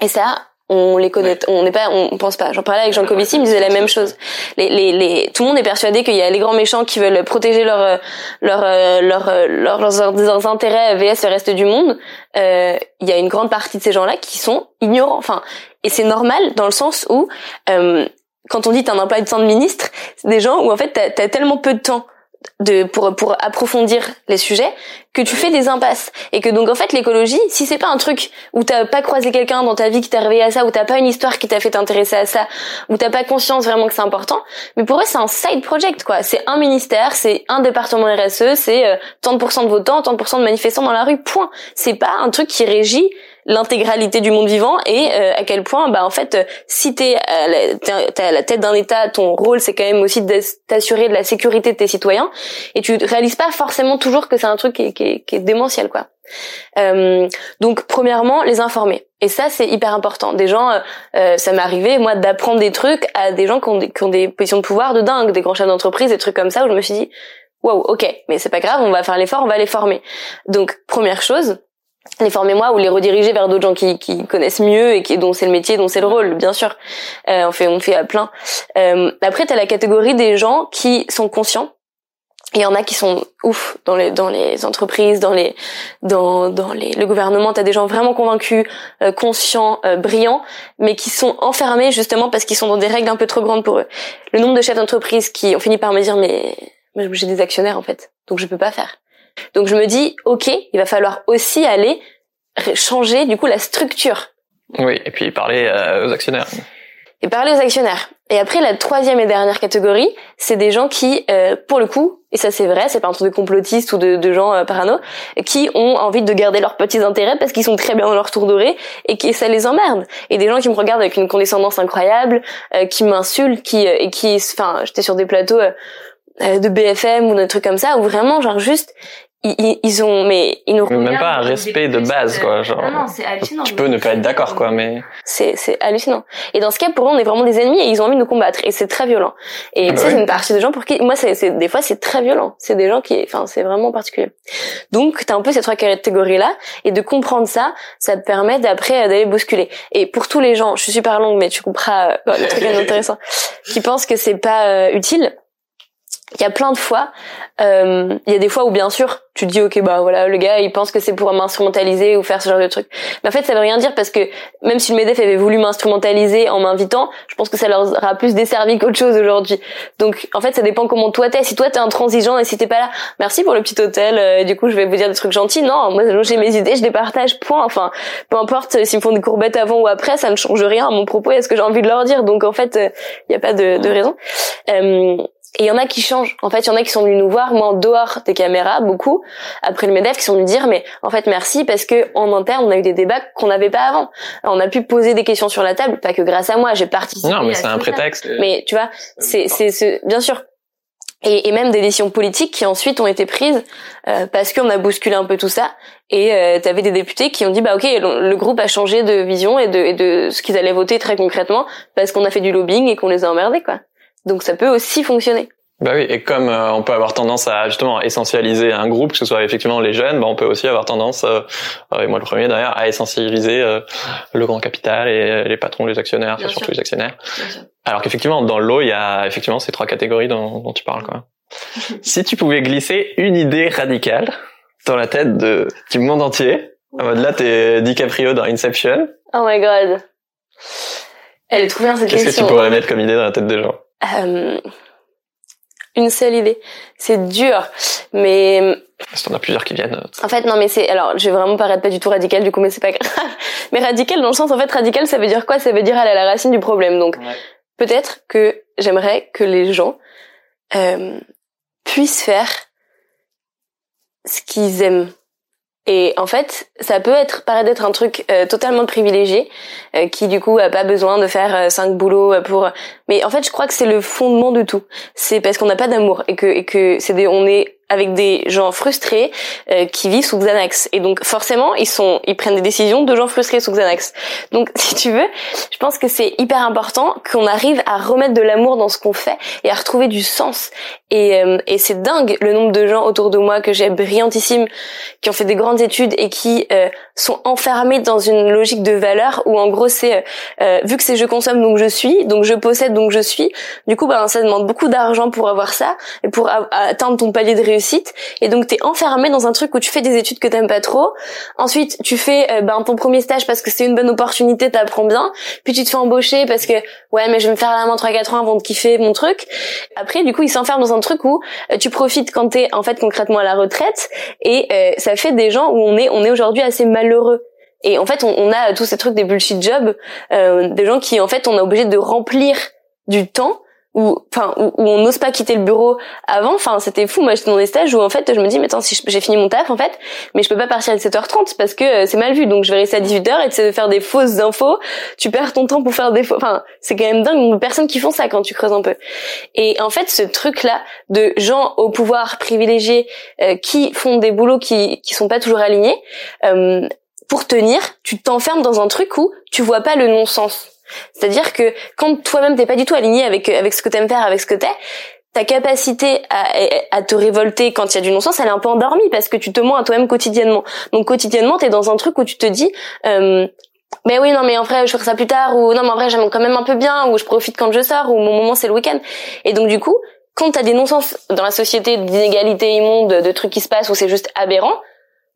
Et ça, on les connaît, on n'est pas, on pense pas. J'en parlais avec Jean Covici, il me disait la même chose. Les, les, les, tout le monde est persuadé qu'il y a les grands méchants qui veulent protéger leur, euh, leur, euh, leur, leur leurs, leurs, intérêts vs le reste du monde. Euh, il y a une grande partie de ces gens-là qui sont ignorants. Enfin, et c'est normal dans le sens où euh, quand on dit t'as un emploi de temps de ministre, c'est des gens où en fait t'as as tellement peu de temps de pour pour approfondir les sujets que tu fais des impasses. Et que donc en fait l'écologie si c'est pas un truc où t'as pas croisé quelqu'un dans ta vie qui t'a réveillé à ça où t'as pas une histoire qui t'a fait t'intéresser à ça où t'as pas conscience vraiment que c'est important mais pour eux c'est un side project quoi. C'est un ministère c'est un département RSE c'est euh, tant de pourcents de votants tant de pourcents de manifestants dans la rue point. C'est pas un truc qui régit l'intégralité du monde vivant et euh, à quel point bah en fait euh, si t'es à, la, à la tête d'un État ton rôle c'est quand même aussi d'assurer de la sécurité de tes citoyens et tu réalises pas forcément toujours que c'est un truc qui est, qui est, qui est démentiel quoi. Euh, donc premièrement les informer. Et ça c'est hyper important. Des gens euh, ça m'est arrivé moi d'apprendre des trucs à des gens qui ont des, qui ont des positions de pouvoir de dingue des grands chefs d'entreprise des trucs comme ça où je me suis dit wow ok mais c'est pas grave on va faire l'effort on va les former donc première chose les former moi ou les rediriger vers d'autres gens qui, qui connaissent mieux et qui dont c'est le métier dont c'est le rôle bien sûr. Euh, on fait on fait à plein. Euh, après t'as la catégorie des gens qui sont conscients. Il y en a qui sont ouf dans les dans les entreprises dans les dans dans les le gouvernement. T'as des gens vraiment convaincus euh, conscients euh, brillants mais qui sont enfermés justement parce qu'ils sont dans des règles un peu trop grandes pour eux. Le nombre de chefs d'entreprise qui ont fini par me dire mais j'ai des actionnaires en fait. Donc je peux pas faire donc je me dis, ok, il va falloir aussi aller changer du coup la structure. Oui, et puis parler euh, aux actionnaires. Et parler aux actionnaires. Et après la troisième et dernière catégorie, c'est des gens qui, euh, pour le coup, et ça c'est vrai, c'est pas un truc de complotistes ou de, de gens euh, parano, qui ont envie de garder leurs petits intérêts parce qu'ils sont très bien dans leur tour doré et que ça les emmerde. Et des gens qui me regardent avec une condescendance incroyable, qui m'insultent, qui et qui, enfin, j'étais sur des plateaux de BFM ou des trucs comme ça où vraiment genre juste ils, ils ont mais ils nous même pas un respect de base quoi genre Non, non, c'est hallucinant. tu peux ne pas être d'accord quoi mais C'est c'est hallucinant. Et dans ce cas, pour eux, on est vraiment des ennemis et ils ont envie de nous combattre. Et c'est très violent. Et Ah tu bah sais, c'est une partie de gens pour qui, moi, c'est c'est- des fois, c'est très violent. C'est des gens qui, enfin, c'est vraiment particulier. Donc, t'as un peu ces trois catégories-là. Et de comprendre ça, ça te permet d'après euh, d'aller bousculer. Et pour tous les gens, je suis super longue, mais tu comprends euh, le truc est intéressant, qui pensent que c'est pas euh, utile. Il y a plein de fois, euh, il y a des fois où bien sûr tu te dis ok bah voilà le gars il pense que c'est pour m'instrumentaliser ou faire ce genre de truc. Mais en fait ça veut rien dire parce que même si le Medef avait voulu m'instrumentaliser en m'invitant, je pense que ça leur aura plus desservi qu'autre chose aujourd'hui. Donc en fait ça dépend comment toi t'es. Si toi t'es intransigeant et si t'es pas là, merci pour le petit hôtel. euh, du coup je vais vous dire des trucs gentils. Non moi j'ai mes idées, je les partage. Point. Enfin peu importe s'ils me font des courbettes avant ou après, ça ne change rien à mon propos et ce que j'ai envie de leur dire. Donc en fait il y a pas de, de raison. Euh, et il y en a qui changent. En fait, il y en a qui sont venus nous voir, moi en dehors des caméras, beaucoup, après le MEDEF, qui sont venus dire, mais en fait, merci, parce que en interne, on a eu des débats qu'on n'avait pas avant. On a pu poser des questions sur la table, pas que grâce à moi, j'ai participé. non mais c'est un ça. prétexte Mais tu vois, c'est, c'est, c'est- bien sûr. Et, et même des décisions politiques qui ensuite ont été prises euh, parce qu'on a bousculé un peu tout ça. Et euh, t'avais des députés qui ont dit bah ok le, le groupe a changé de vision et de, et de ce qu'ils allaient voter très concrètement parce qu'on a fait du lobbying et qu'on les a emmerdés quoi. Donc ça peut aussi fonctionner. Bah oui, et comme euh, on peut avoir tendance à justement essentialiser un groupe, que ce soit effectivement les jeunes, bah on peut aussi avoir tendance, euh, et moi le premier d'ailleurs, à essentialiser euh, le grand capital et euh, les patrons, les actionnaires, surtout les actionnaires. Alors qu'effectivement dans l'eau, il y a effectivement ces trois catégories dont, dont tu parles. Quoi. si tu pouvais glisser une idée radicale dans la tête de, du monde entier, en mode là t'es DiCaprio dans Inception, Oh my god. Elle est trop bien cette qu'est-ce que tu pourrais mettre comme idée dans la tête des gens? Euh, une seule idée. C'est dur, mais Parce que t'en as plusieurs qui viennent. en fait non mais c'est alors je vais vraiment paraître pas du tout radical du coup mais c'est pas grave. Mais radical dans le sens en fait radical ça veut dire quoi? Ça veut dire aller à la racine du problème. Donc peut-être que j'aimerais que les gens euh, puissent faire ce qu'ils aiment. Et en fait, ça peut être paraître d'être un truc euh, totalement privilégié, euh, qui du coup a pas besoin de faire euh, cinq boulots euh, pour. Mais en fait, je crois que c'est le fondement de tout. C'est parce qu'on n'a pas d'amour et que et que c'est des on est avec des gens frustrés euh, qui vivent sous Xanax et donc forcément ils sont ils prennent des décisions de gens frustrés sous Xanax. Donc si tu veux, je pense que c'est hyper important qu'on arrive à remettre de l'amour dans ce qu'on fait et à retrouver du sens. Et, euh, et c'est dingue le nombre de gens autour de moi que j'ai brillantissimes qui ont fait des grandes études et qui euh, sont enfermés dans une logique de valeur où en gros c'est euh, euh, vu que c'est je consomme donc je suis donc je possède donc je suis du coup ben ça demande beaucoup d'argent pour avoir ça et pour atteindre ton palier de réussite et donc t'es enfermé dans un truc où tu fais des études que t'aimes pas trop. Ensuite tu fais euh, ben ton premier stage parce que c'est une bonne opportunité t'apprends bien. Puis tu te fais embaucher parce que ouais mais je vais me faire la main 3-4 ans avant de kiffer mon truc. Après du coup ils s'enferment dans un truc où euh, tu profites quand t'es en fait concrètement à la retraite. Et euh, ça fait des gens où on est on est aujourd'hui assez malheureux. Et en fait on, on a tous ces trucs des bullshit jobs euh, des gens qui en fait on est obligé de remplir du temps où enfin où, on n'ose pas quitter le bureau avant. Enfin c'était fou. Moi j'étais dans des stages où en fait je me dis mais attends si j'ai fini mon taf en fait mais je peux pas partir à 7h30 parce que euh, c'est mal vu. Donc je vais rester à 18h et sais de faire des fausses infos. Tu perds ton temps pour faire des faux enfin c'est quand même dingue. De personnes qui font ça quand tu creuses un peu. Et en fait ce truc là de gens au pouvoir privilégiés euh, qui font des boulots qui qui sont pas toujours alignés euh, pour tenir tu t'enfermes dans un truc où tu vois pas le non-sens c'est-à-dire que quand toi-même t'es pas du tout aligné avec avec ce que t'aimes faire, avec ce que t'es, ta capacité à, à te révolter quand il y a du non-sens, elle est un peu endormie parce que tu te mens à toi-même quotidiennement. Donc quotidiennement, t'es dans un truc où tu te dis, euh, mais oui, non, mais en vrai, je ferai ça plus tard, ou non, mais en vrai, j'aime quand même un peu bien, ou je profite quand je sors, ou mon moment c'est le week-end. Et donc du coup, quand t'as des non-sens dans la société d'inégalités immondes, de trucs qui se passent où c'est juste aberrant,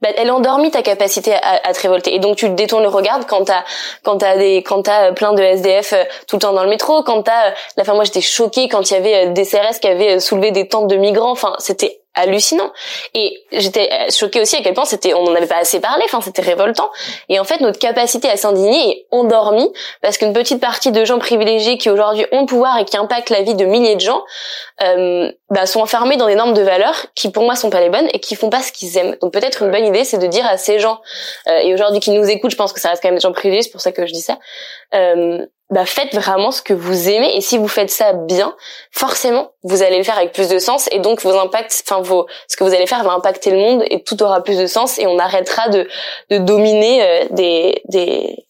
bah, elle endormit ta capacité à, à te révolter. Et donc tu détournes le regard quand t'as quand t'as des quand t'as plein de SDF euh, tout le temps dans le métro, quand t'as euh, la fin moi j'étais choquée quand il y avait euh, des CRS qui avaient euh, soulevé des tentes de migrants. Enfin c'était hallucinant. Et j'étais euh, choquée aussi à quel point c'était on n'en avait pas assez parlé. Enfin c'était révoltant. Et en fait notre capacité à s'indigner est endormie parce qu'une petite partie de gens privilégiés qui aujourd'hui ont le pouvoir et qui impactent la vie de milliers de gens euh, bah, sont enfermés dans des normes de valeurs qui pour moi sont pas les bonnes et qui font pas ce qu'ils aiment. Donc peut-être une bonne idée c'est de dire à ces gens euh, et aujourd'hui qui nous écoutent, je pense que ça reste quand même des gens privilégiés, c'est pour ça que je dis ça. Euh, bah faites vraiment ce que vous aimez. Et si vous faites ça bien, forcément vous allez le faire avec plus de sens. Et donc vos impacts, enfin vos ce que vous allez faire va impacter le monde et tout aura plus de sens. Et on arrêtera de de dominer euh, des des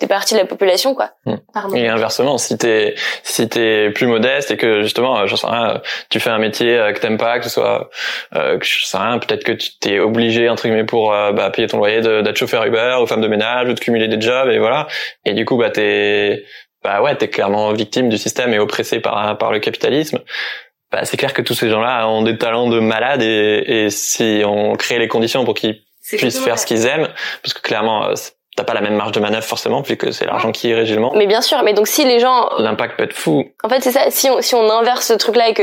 des parties de la population quoi. Hmm. Et inversement, si t'es si t'es plus modeste et que justement, euh, j'en sais rien, tu fais un métier euh, que t'aimes pas, que ce soit, euh, que je sais rien, peut-être que tu t'es obligé entre guillemets pour euh, bah, payer ton loyer d'être chauffeur Uber ou femme de ménage ou de cumuler des jobs et voilà. Et du coup, bah t'es bah ouais, t'es clairement victime du système et oppressé par par le capitalisme. Bah, c'est clair que tous ces gens-là ont des talents de malades et, et si on crée les conditions pour qu'ils puissent faire ce qu'ils aiment, parce que clairement t'as pas la même marge de manœuvre forcément vu que c'est l'argent qui régit le monde. Mais bien sûr, mais donc si les gens l'impact peut être fou. En fait, c'est ça si on si on inverse ce truc là et que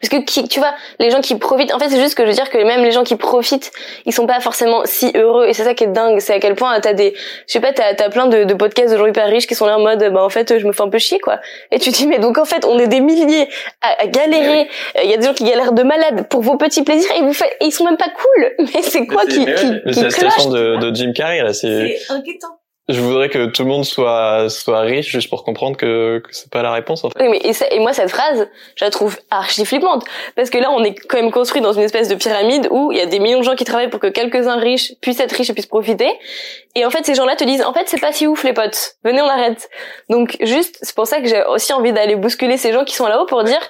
parce que qui, tu vois, les gens qui profitent en fait, c'est juste que je veux dire que même les gens qui profitent, ils sont pas forcément si heureux et c'est ça qui est dingue, c'est à quel point t'as des je sais pas, t'as as plein de, de podcasts de gens hyper riches qui sont là en mode bah en fait, je me fais un peu chier quoi. Et tu te dis mais donc en fait, on est des milliers à, à galérer, il y a des gens qui galèrent de malades pour vos petits plaisirs et vous faites ils sont même pas cool. Mais c'est quoi qui qui, qui, C'est la situation de, de Jim Carrey là, c'est je voudrais que tout le monde soit soit riche juste pour comprendre que, que c'est pas la réponse en fait. Oui, mais et, et, moi cette phrase, je la trouve archi flippante parce que là on est quand même construit dans une espèce de pyramide où il y a des millions de gens qui travaillent pour que quelques-uns riches puissent être riches et puissent profiter. Et en fait ces gens-là te disent en fait c'est pas si ouf les potes, venez on arrête. Donc juste c'est pour ça que j'ai aussi envie d'aller bousculer ces gens qui sont là-haut pour dire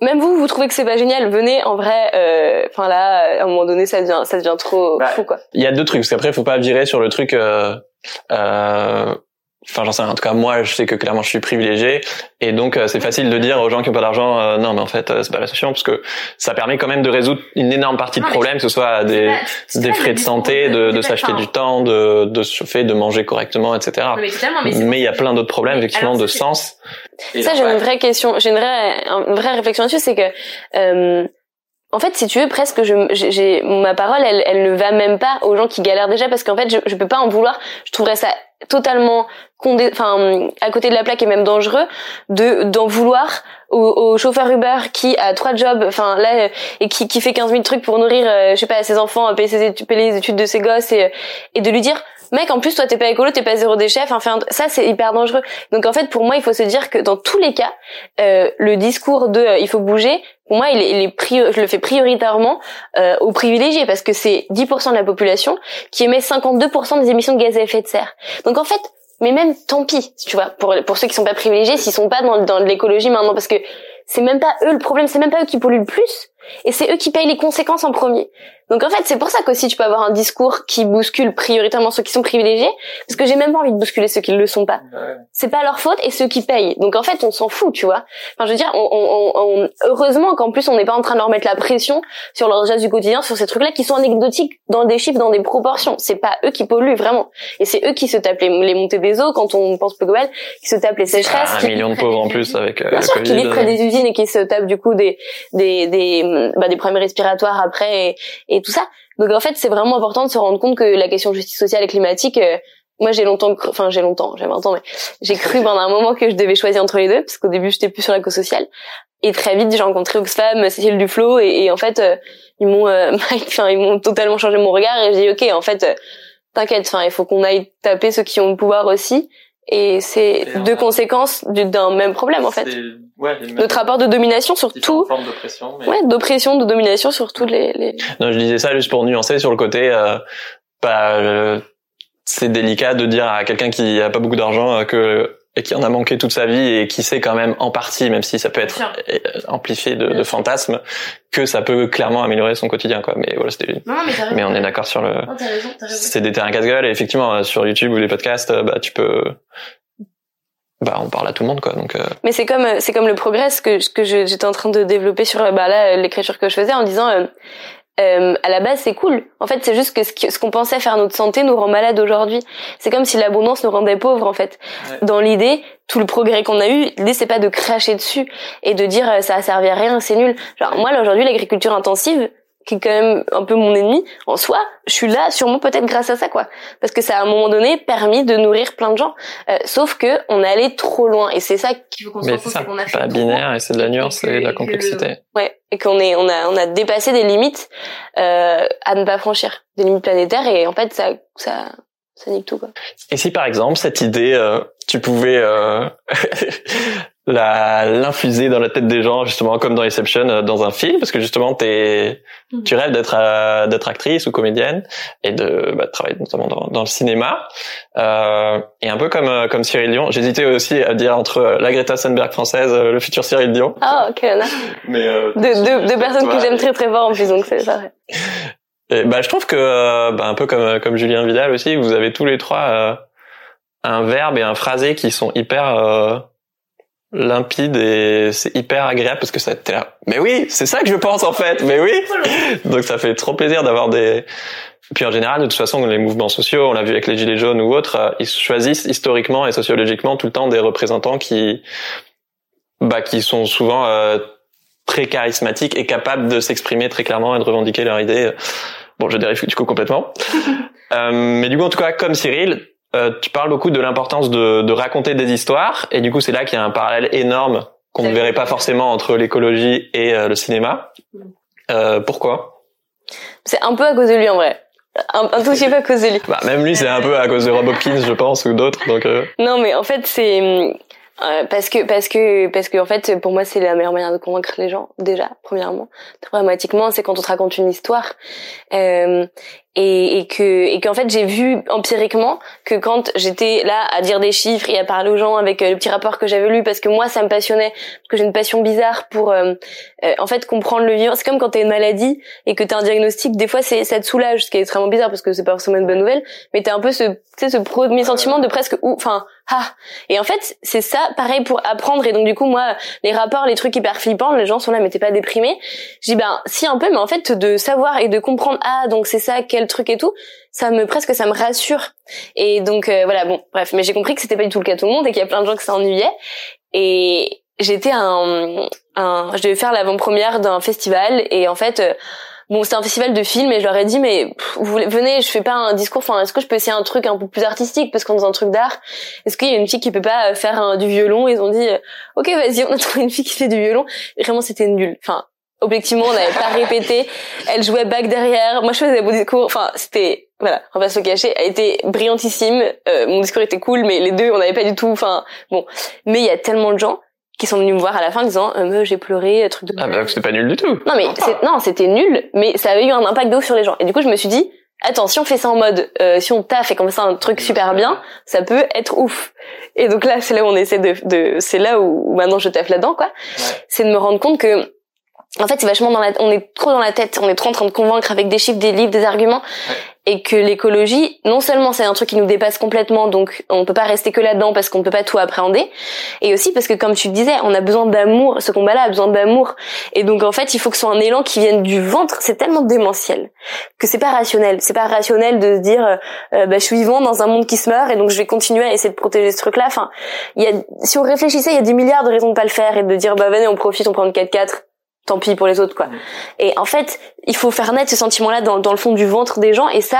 même vous, vous trouvez que c'est pas génial, venez en vrai. Euh, enfin là, à un moment donné, ça devient, ça devient trop bah, fou quoi. Il y a deux trucs. Parce qu'après, faut pas virer sur le truc. Euh, enfin j'en sais rien. En tout cas, moi, je sais que clairement, je suis privilégié, et donc euh, c'est facile de dire aux gens qui ont pas d'argent, euh, non, mais en fait, euh, c'est pas la solution, parce que ça permet quand même de résoudre une énorme partie de problème, que ce soit des des frais de santé, de, de s'acheter du temps, de de se chauffer, de manger correctement, etc. Mais il y a plein d'autres problèmes, effectivement, de sens. ça, j'ai une vraie question, j'ai une vraie une vraie réflexion là-dessus, c'est que en fait, si tu veux, presque, je, j'ai, ma parole, elle, elle ne va même pas aux gens qui galèrent déjà, parce qu'en fait, je, je peux pas en vouloir. Je trouverais ça totalement, condé, enfin, à côté de la plaque et même dangereux, de d'en vouloir au, au, chauffeur Uber qui a trois jobs, enfin là, et qui, qui fait 15 000 trucs pour nourrir, euh, je sais pas, ses enfants, payer, ses études, payer les études de ses gosses, et, et de lui dire, mec, en plus, toi, t'es pas écolo, t'es pas zéro déchet. Enfin, ça, c'est hyper dangereux. Donc, en fait, pour moi, il faut se dire que dans tous les cas, euh, le discours de euh, il faut bouger, pour moi, il est, il est je le fais prioritairement euh, aux privilégiés parce que c'est 10% de la population qui émet 52% des émissions de gaz à effet de serre. Donc, en fait, mais même tant pis, tu vois, pour pour ceux qui sont pas privilégiés, s'ils sont pas dans, dans l'écologie maintenant, parce que c'est même pas eux le problème, c'est même pas eux qui polluent le plus, et c'est eux qui payent les conséquences en premier. Donc en fait, c'est pour ça qu'aussi tu peux avoir un discours qui bouscule prioritairement ceux qui sont privilégiés, parce que j'ai même pas envie de bousculer ceux qui ne le sont pas. C'est pas leur faute et ceux qui payent. Donc en fait, on s'en fout, tu vois. Enfin, je veux dire, on, on, on, heureusement qu'en plus on n'est pas en train de leur mettre la pression sur leurs gestes du quotidien, sur ces trucs-là qui sont anecdotiques dans des chiffres, dans des proportions. C'est pas eux qui polluent vraiment, et c'est eux qui se tapent les, montées des eaux quand on pense peu global, qui se tapent les sécheresses. Ah, un million de pauvres en plus avec euh, Bien sûr, qui vivent près des usines et qui se tapent du coup des des des, bah, des problèmes respiratoires après et, et tout ça. Donc en fait, c'est vraiment important de se rendre compte que la question justice sociale et climatique, euh, moi j'ai longtemps, enfin j'ai longtemps, j'ai 20 ans, mais j'ai cru pendant un moment que je devais choisir entre les deux, parce qu'au début j'étais plus sur la cause sociale. Et très vite j'ai rencontré Oxfam, Cécile Duflo, et, et en fait euh, ils m'ont, euh, enfin ils m'ont totalement changé mon regard et j'ai dit ok, en fait t'inquiète, enfin il faut qu'on aille taper ceux qui ont le pouvoir aussi et c'est deux conséquences d'un même problème en fait. Ouais, Notre rapport de domination sur tout. d'oppression. Ouais, d'oppression, de domination sur tous les, les. Non, je disais ça juste pour nuancer sur le côté. Euh, bah, euh, c'est délicat de dire à quelqu'un qui a pas beaucoup d'argent euh, que et qui en a manqué toute sa vie et qui sait quand même en partie, même si ça peut être euh, amplifié de, de fantasmes, que ça peut clairement améliorer son quotidien, quoi. Mais voilà, c'était. Mais, mais, on est d'accord sur le. C'est des terrains casse-gueule et effectivement sur YouTube ou les podcasts, bah tu peux. Bah on parle à tout le monde quoi donc. Euh... Mais c'est comme c'est comme le progrès que que j'étais en train de développer sur bah là l'écriture que je faisais en disant euh, euh, à la base c'est cool. En fait, c'est juste que ce qu'on pensait faire notre santé nous rend malade aujourd'hui. C'est comme si l'abondance nous rendait pauvres en fait. Dans l'idée, tout le progrès qu'on a eu, l'idée c'est pas de cracher dessus et de dire euh, ça a servi à rien, c'est nul. Genre moi aujourd'hui l'agriculture intensive, qui est quand même un peu mon ennemi en soi, je suis là sûrement peut-être grâce à ça quoi, parce que ça a à un moment donné permis de nourrir plein de gens. Euh, sauf que on est allé trop loin et c'est ça qu'il faut qu'on se c'est qu'on a fait pas binaire et c'est de la nuance et, de la complexité. Ouais, et qu'on est on a on a dépassé des limites euh, à ne pas franchir, des limites planétaires et en fait ça ça ça nique tout quoi. Et si par exemple cette idée, euh, tu pouvais euh, l'infuser dans la tête des gens justement comme dans Inception euh, dans un film, parce que justement t'es Mhm. tu rêves d'être euh, d'être actrice ou comédienne et de bah, de travailler notamment dans, dans le cinéma. Euh, et un peu comme euh, comme Cyril Dion, j'hésitais aussi à dire entre la Greta Thunberg française, le futur Cyril Dion. Ah ok, là. Mais euh, Deux, deux, deux personnes que j'aime très très fort en plus, donc c'est ça. ouais. Et bah, je trouve que, bah, un peu comme, comme Julien Vidal aussi, vous avez tous les trois euh, un verbe et un phrasé qui sont hyper limpides et c'est hyper agréable parce que ça t'es là. Mais oui, c'est ça que je pense en fait. Mais oui. Donc ça fait trop plaisir d'avoir des. Puis en général, de toute façon, les mouvements sociaux, on l'a vu avec les gilets jaunes ou autres, euh, ils choisissent historiquement et sociologiquement tout le temps des représentants qui, bah, qui sont souvent euh, très charismatiques et capables de s'exprimer très clairement et de revendiquer leur idée. Bon, je dérive du coup complètement. Euh, mais du coup, en tout cas, comme Cyril, euh, tu parles beaucoup de l'importance de, de raconter des histoires, et du coup, c'est là qu'il y a un parallèle énorme qu'on ne verrait pas forcément entre l'écologie et euh, le cinéma. Euh, pourquoi? C'est un peu à cause de lui en vrai. Un, un tout petit peu à cause de lui. bah, Même lui, c'est un peu à cause de Rob Hopkins, je pense, ou d'autres. Donc, euh, Non, mais en fait, c'est euh, parce que parce que parce que en fait, pour moi, c'est la meilleure manière de convaincre les gens. Déjà, premièrement, pragmatiquement, c'est quand on te raconte une histoire. Euh, et, et que et qu'en fait j'ai vu empiriquement que quand j'étais là à dire des chiffres et à parler aux gens avec euh, le petit rapport que j'avais lu parce que moi ça me passionnait parce que j'ai une passion bizarre pour euh, euh, en fait comprendre le vivant. C'est comme quand t'as une maladie et que t'as un diagnostic des fois c'est ça te soulage ce qui est extrêmement bizarre parce que c'est pas forcément une bonne nouvelle mais t'as un peu ce tu sais ce premier sentiment de presque ou enfin ah. Et en fait c'est ça pareil pour apprendre. Et donc du coup moi les rapports les trucs hyper flippants les gens sont là mais t'es pas déprimé. Dis ben si un peu mais en fait de savoir et de comprendre ah donc c'est ça quel truc et tout ça me presque ça me rassure. Et donc euh, voilà bon bref. Mais j'ai compris que c'était pas du tout le cas tout le monde et qu'il y a plein de gens que ça ennuyait et j'étais un, un je devais faire l'avant-première d'un festival et en fait euh, bon c'était un festival de films et je leur ai dit mais vous voulez, venez je fais pas un discours. Enfin est-ce que je peux essayer un truc un peu plus artistique? Parce qu'on est dans un truc d'art. Est-ce qu'il y a une fille qui peut pas faire du violon? Ils ont dit euh, ok vas-y on a trouvé une fille qui fait du violon. Vraiment c'était nul. Enfin objectivement on n'avait pas répété. Elle jouait back derrière. Moi je faisais beau discours. Enfin c'était voilà on va se le cacher elle était brillantissime. Euh, mon discours était cool mais les deux on n'avait pas du tout enfin bon. Mais il y a tellement de gens qui sont venus me voir à la fin en disant euh, j'ai pleuré euh, truc de ah bah, c'est pas nul du tout. non mais c'est- non c'était nul mais ça avait eu un impact de ouf sur les gens. Et du coup je me suis dit attends si on fait ça en mode euh, si on taffe et qu'on fait ça un truc super bien ça peut être ouf. Et donc là c'est là où on essaie de, de c'est là où, où maintenant je taffe là-dedans quoi. C'est de me rendre compte que en fait c'est vachement dans la on est trop dans la tête on est trop en train de convaincre avec des chiffres des livres des arguments. Et que l'écologie non seulement c'est un truc qui nous dépasse complètement donc on peut pas rester que là-dedans parce qu'on peut pas tout appréhender et aussi parce que comme tu le disais on a besoin d'amour ce combat-là a besoin d'amour. Et donc en fait il faut que ce soit un élan qui vienne du ventre c'est tellement démentiel que c'est pas rationnel. C'est pas rationnel de se dire euh, bah, je suis vivant dans un monde qui se meurt et donc je vais continuer à essayer de protéger ce truc-là. Enfin il y a si on réfléchissait il y a des milliards de raisons de pas le faire et de dire bah venez on profite on prend une 4x4 tant pis pour les autres quoi. Et en fait, il faut faire naître ce sentiment-là dans, dans le fond du ventre des gens et ça,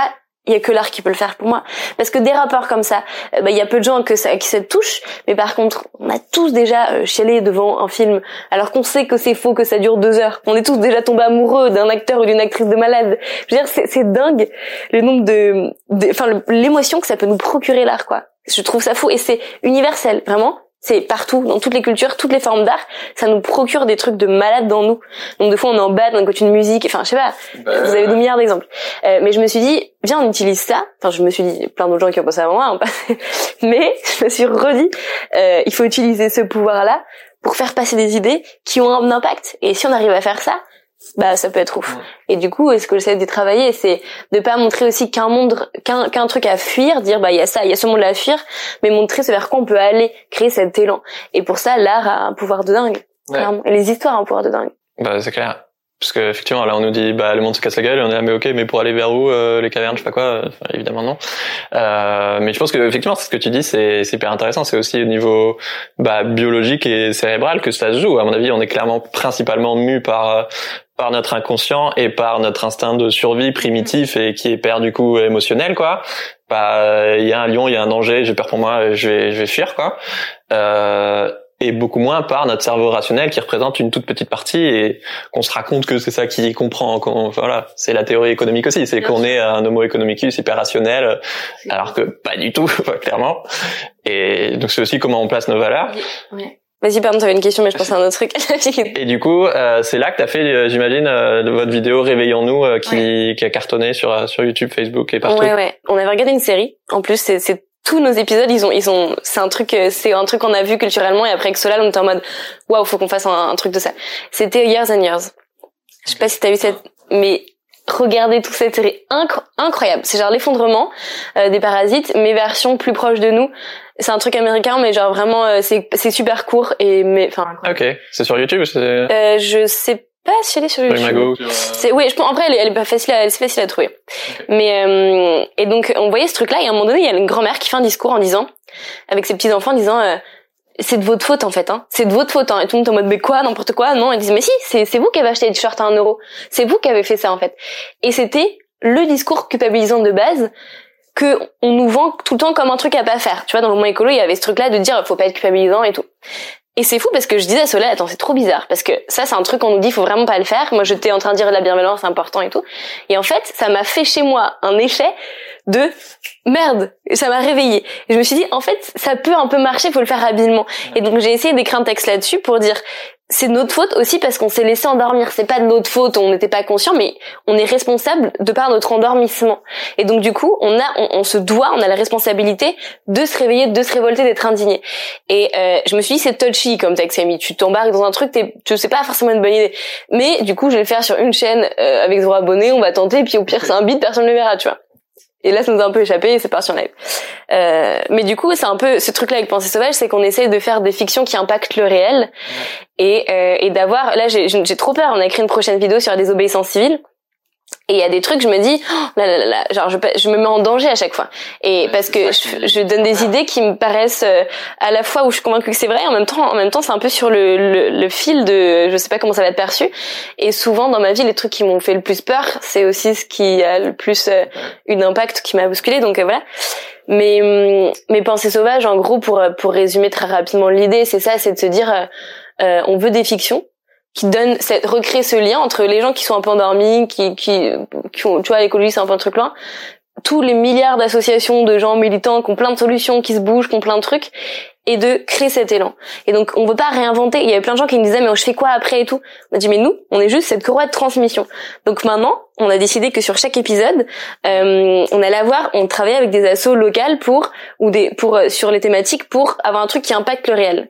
il y a que l'art qui peut le faire pour moi. Parce que des rapports comme ça, euh, bah, il y a peu de gens que ça, qui ça touche, mais par contre, on a tous déjà euh, chialé devant un film, alors qu'on sait que c'est faux, que ça dure deux heures. On est tous déjà tombés amoureux d'un acteur ou d'une actrice de malade. Je veux dire, c'est, dingue le nombre de, enfin, l'émotion que ça peut nous procurer l'art, quoi. Je trouve ça fou et c'est universel, vraiment. C'est partout, dans toutes les cultures, toutes les formes d'art, ça nous procure des trucs de malade dans nous. Donc des fois on est en bas, on écoute une musique, enfin je sais pas, vous avez des milliards d'exemples. Euh, mais je me suis dit, viens on utilise ça. Enfin je me suis dit, plein d'autres gens qui ont pensé avant moi, hein, mais je me suis redit, euh, il faut utiliser ce pouvoir-là pour faire passer des idées qui ont un impact. Et si on arrive à faire ça, bah ça peut être ouf. Ouais. Et du coup, ce que j'essaie de travailler, c'est de pas montrer aussi qu'un monde, qu'un qu'un truc à fuir, dire bah il y a ça, il y a ce monde à fuir, mais montrer c'est vers quoi on peut aller, créer cet élan. Et pour ça, l'art a un pouvoir de dingue, clairement. Et les histoires ont un pouvoir de dingue. Bah, c'est clair. Parce que effectivement, là, on nous dit, bah, le monde se casse la gueule, et on est là, mais ok, mais pour aller vers où, euh, les cavernes, je sais pas quoi, évidemment non. Euh, mais je pense que effectivement, ce que tu dis, c'est c'est hyper intéressant. C'est aussi au niveau bah, biologique et cérébral que ça se joue. À mon avis, on est clairement principalement mu par euh, par notre inconscient et par notre instinct de survie primitif et qui est père du coup émotionnel, quoi. Bah, il y a un lion, il y a un danger, j'ai peur pour moi, je vais je vais fuir, quoi. Euh, et beaucoup moins par notre cerveau rationnel qui représente une toute petite partie et qu'on se raconte que c'est ça qui comprend. voilà, c'est la théorie économique aussi, c'est qu'on est un homo economicus hyper rationnel, alors que pas du tout, clairement. Et donc c'est aussi comment on place nos valeurs. Ouais. Vas-y, pardon, t'avais une question, mais je pense à un autre truc. et du coup, euh, c'est là que t'as fait, euh, j'imagine, euh, votre vidéo Réveillons-nous euh, qui, qui a cartonné sur sur YouTube, Facebook et partout. Ouais, ouais. On avait regardé une série. En plus, c'est tous nos épisodes, ils ont, ils ont, c'est un truc, euh, c'est un truc qu'on a vu culturellement et après avec Solal, on était en mode, waouh, faut qu'on fasse un, truc de ça. C'était Years and Years. Je sais pas si t'as vu cette, mais regardez toute cette série incroyable. C'est genre l'effondrement euh, des parasites, mais version plus proche de nous. C'est un truc américain, mais genre vraiment, euh, c'est, super court et mais, enfin. Ok, c'est sur YouTube. Euh, je sais pas si elle est sur YouTube. C'est oui, je pense. Après, elle, elle est pas facile, à, elle est facile à trouver. Mais euh, et donc on voyait ce truc-là et à un moment donné, il y a une grand-mère qui fait un discours en disant, avec ses petits enfants, en disant. Euh, c'est de votre faute en fait, hein. C'est de votre faute, hein. Et tout le monde est en mode mais quoi, n'importe quoi? Non, ils disent mais si, c'est c'est vous qui avez acheté des t-shirts à un euro. C'est vous qui avez fait ça en fait. Et c'était le discours culpabilisant de base que on nous vend tout le temps comme un truc à pas faire. Tu vois, dans le mouvement écolo, il y avait ce truc-là de dire faut pas être culpabilisant et tout. Et c'est fou parce que je disais à Soleil, attends, c'est trop bizarre parce que ça, c'est un truc qu'on nous dit, faut vraiment pas le faire. Moi, j'étais en train de dire la bienveillance, c'est important et tout. Et en fait, ça m'a fait chez moi un effet de merde. Ça m'a réveillée. Et je me suis dit, en fait, ça peut un peu marcher, faut le faire habilement. Et donc, j'ai essayé d'écrire un texte là-dessus pour dire, c'est notre faute aussi parce qu'on s'est laissé endormir. C'est pas de notre faute, on n'était pas conscient, mais on est responsable de par notre endormissement. Et donc du coup, on a, on, se doit, on a la responsabilité de se réveiller, de se révolter, d'être indigné. Et euh, je me suis dit c'est touchy comme texte, Amy. Tu t'embarques dans un truc, tu sais pas forcément une bonne idée. Mais du coup, je vais le faire sur une chaîne euh, avec zéro abonné. On va tenter, puis au pire c'est un beat, personne ne le verra, tu vois. Et là, ça nous a un peu échappé et c'est parti en live. Euh, mais du coup, c'est un peu ce truc-là avec Pensée sauvage, c'est qu'on essaye de faire des fictions qui impactent le réel et, euh, et d'avoir. Là, j'ai trop peur. On a écrit une prochaine vidéo sur la désobéissance civile. Et il y a des trucs, je me dis, oh, là, là, là, genre je, je me mets en danger à chaque fois. Et parce que je, je, donne des idées qui me paraissent euh, à la fois où je suis convaincue que c'est vrai, en même temps, en même temps, c'est un peu sur le, le, le, fil de, je sais pas comment ça va être perçu. Et souvent dans ma vie, les trucs qui m'ont fait le plus peur, c'est aussi ce qui a le plus euh, une impact qui m'a bousculé. Donc euh, voilà. Mais hum, mes pensées sauvages, en gros, pour pour résumer très rapidement l'idée, c'est ça, c'est de se dire, on veut des fictions qui donne cette recréer ce lien entre les gens qui sont un peu endormis, qui qui qui ont tu vois l'écologie c'est un peu un truc loin, tous les milliards d'associations de gens militants qui ont plein de solutions, qui se bougent, qui ont plein de trucs, et de créer cet élan. Et donc, on veut pas réinventer. Il y avait plein de gens qui me disaient, mais je fais quoi après et tout? On a dit, mais nous, on est juste cette courroie de transmission. Donc maintenant, on a décidé que sur chaque épisode, euh, on allait avoir, on travaillait avec des assos locales pour ou des pour euh, sur les thématiques pour avoir un truc qui impacte le réel.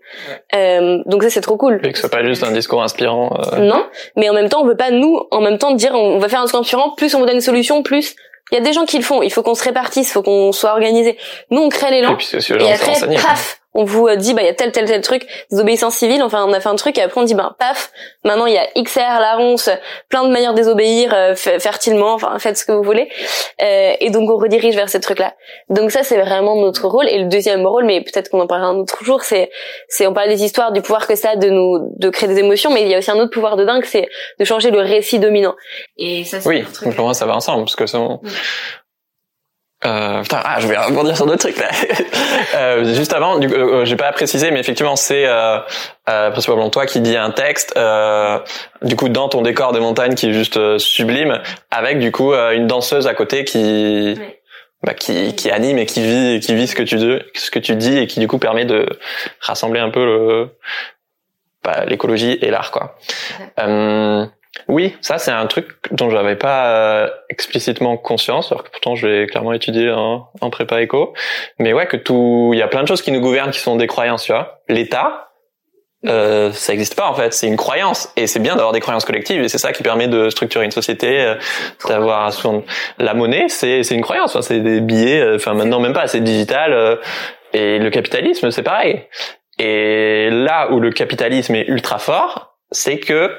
Euh, donc ça c'est trop cool. Et que ce soit pas juste un discours inspirant. Non, mais en même temps, on veut pas nous, en même temps dire, on va faire un discours inspirant, plus on vous donne une solution, plus il y a des gens qui le font. Il faut qu'on se répartisse, il faut qu'on soit organisé. Nous, on crée l'élan. Et, et après, paf, on vous euh, dit bah il y a tel tel tel truc désobéissance civile enfin on a fait un truc et après on dit bah paf maintenant il y a XR la ronce plein de manières de désobéir euh, fertilement enfin faites ce que vous voulez. Euh, et donc on redirige vers ces trucs là donc ça c'est vraiment notre rôle. Et le deuxième rôle mais peut-être qu'on en parlera un autre jour c'est c'est on parle des histoires du pouvoir que ça a de nous de créer des émotions mais il y a aussi un autre pouvoir de dingue c'est de changer le récit dominant. Et ça oui donc pour moi ça va ensemble parce que ça, euh, putain, ah, je vais rebondir sur d'autres trucs là. euh, juste avant, du, euh, j'ai pas précisé, mais effectivement, c'est euh, euh, principalement toi qui dis un texte, euh, du coup dans ton décor de montagne qui est juste sublime, avec du coup une danseuse à côté qui bah, qui, qui anime et qui vit qui vit ce que tu dis, ce que tu dis et qui du coup permet de rassembler un peu le bah, l'écologie et l'art quoi. Oui, ça c'est un truc dont j'avais pas euh, explicitement conscience, alors que pourtant je l'ai clairement étudié en, en, prépa éco. Mais ouais, que tout, il y a plein de choses qui nous gouvernent qui sont des croyances, tu vois. L'État, euh, ça n'existe pas en fait, c'est une croyance et c'est bien d'avoir des croyances collectives et c'est ça qui permet de structurer une société, euh, d'avoir la monnaie, c'est c'est une croyance, enfin, c'est des billets, euh, enfin maintenant même pas, c'est digital et le capitalisme c'est pareil. Et là où le capitalisme est ultra fort, c'est que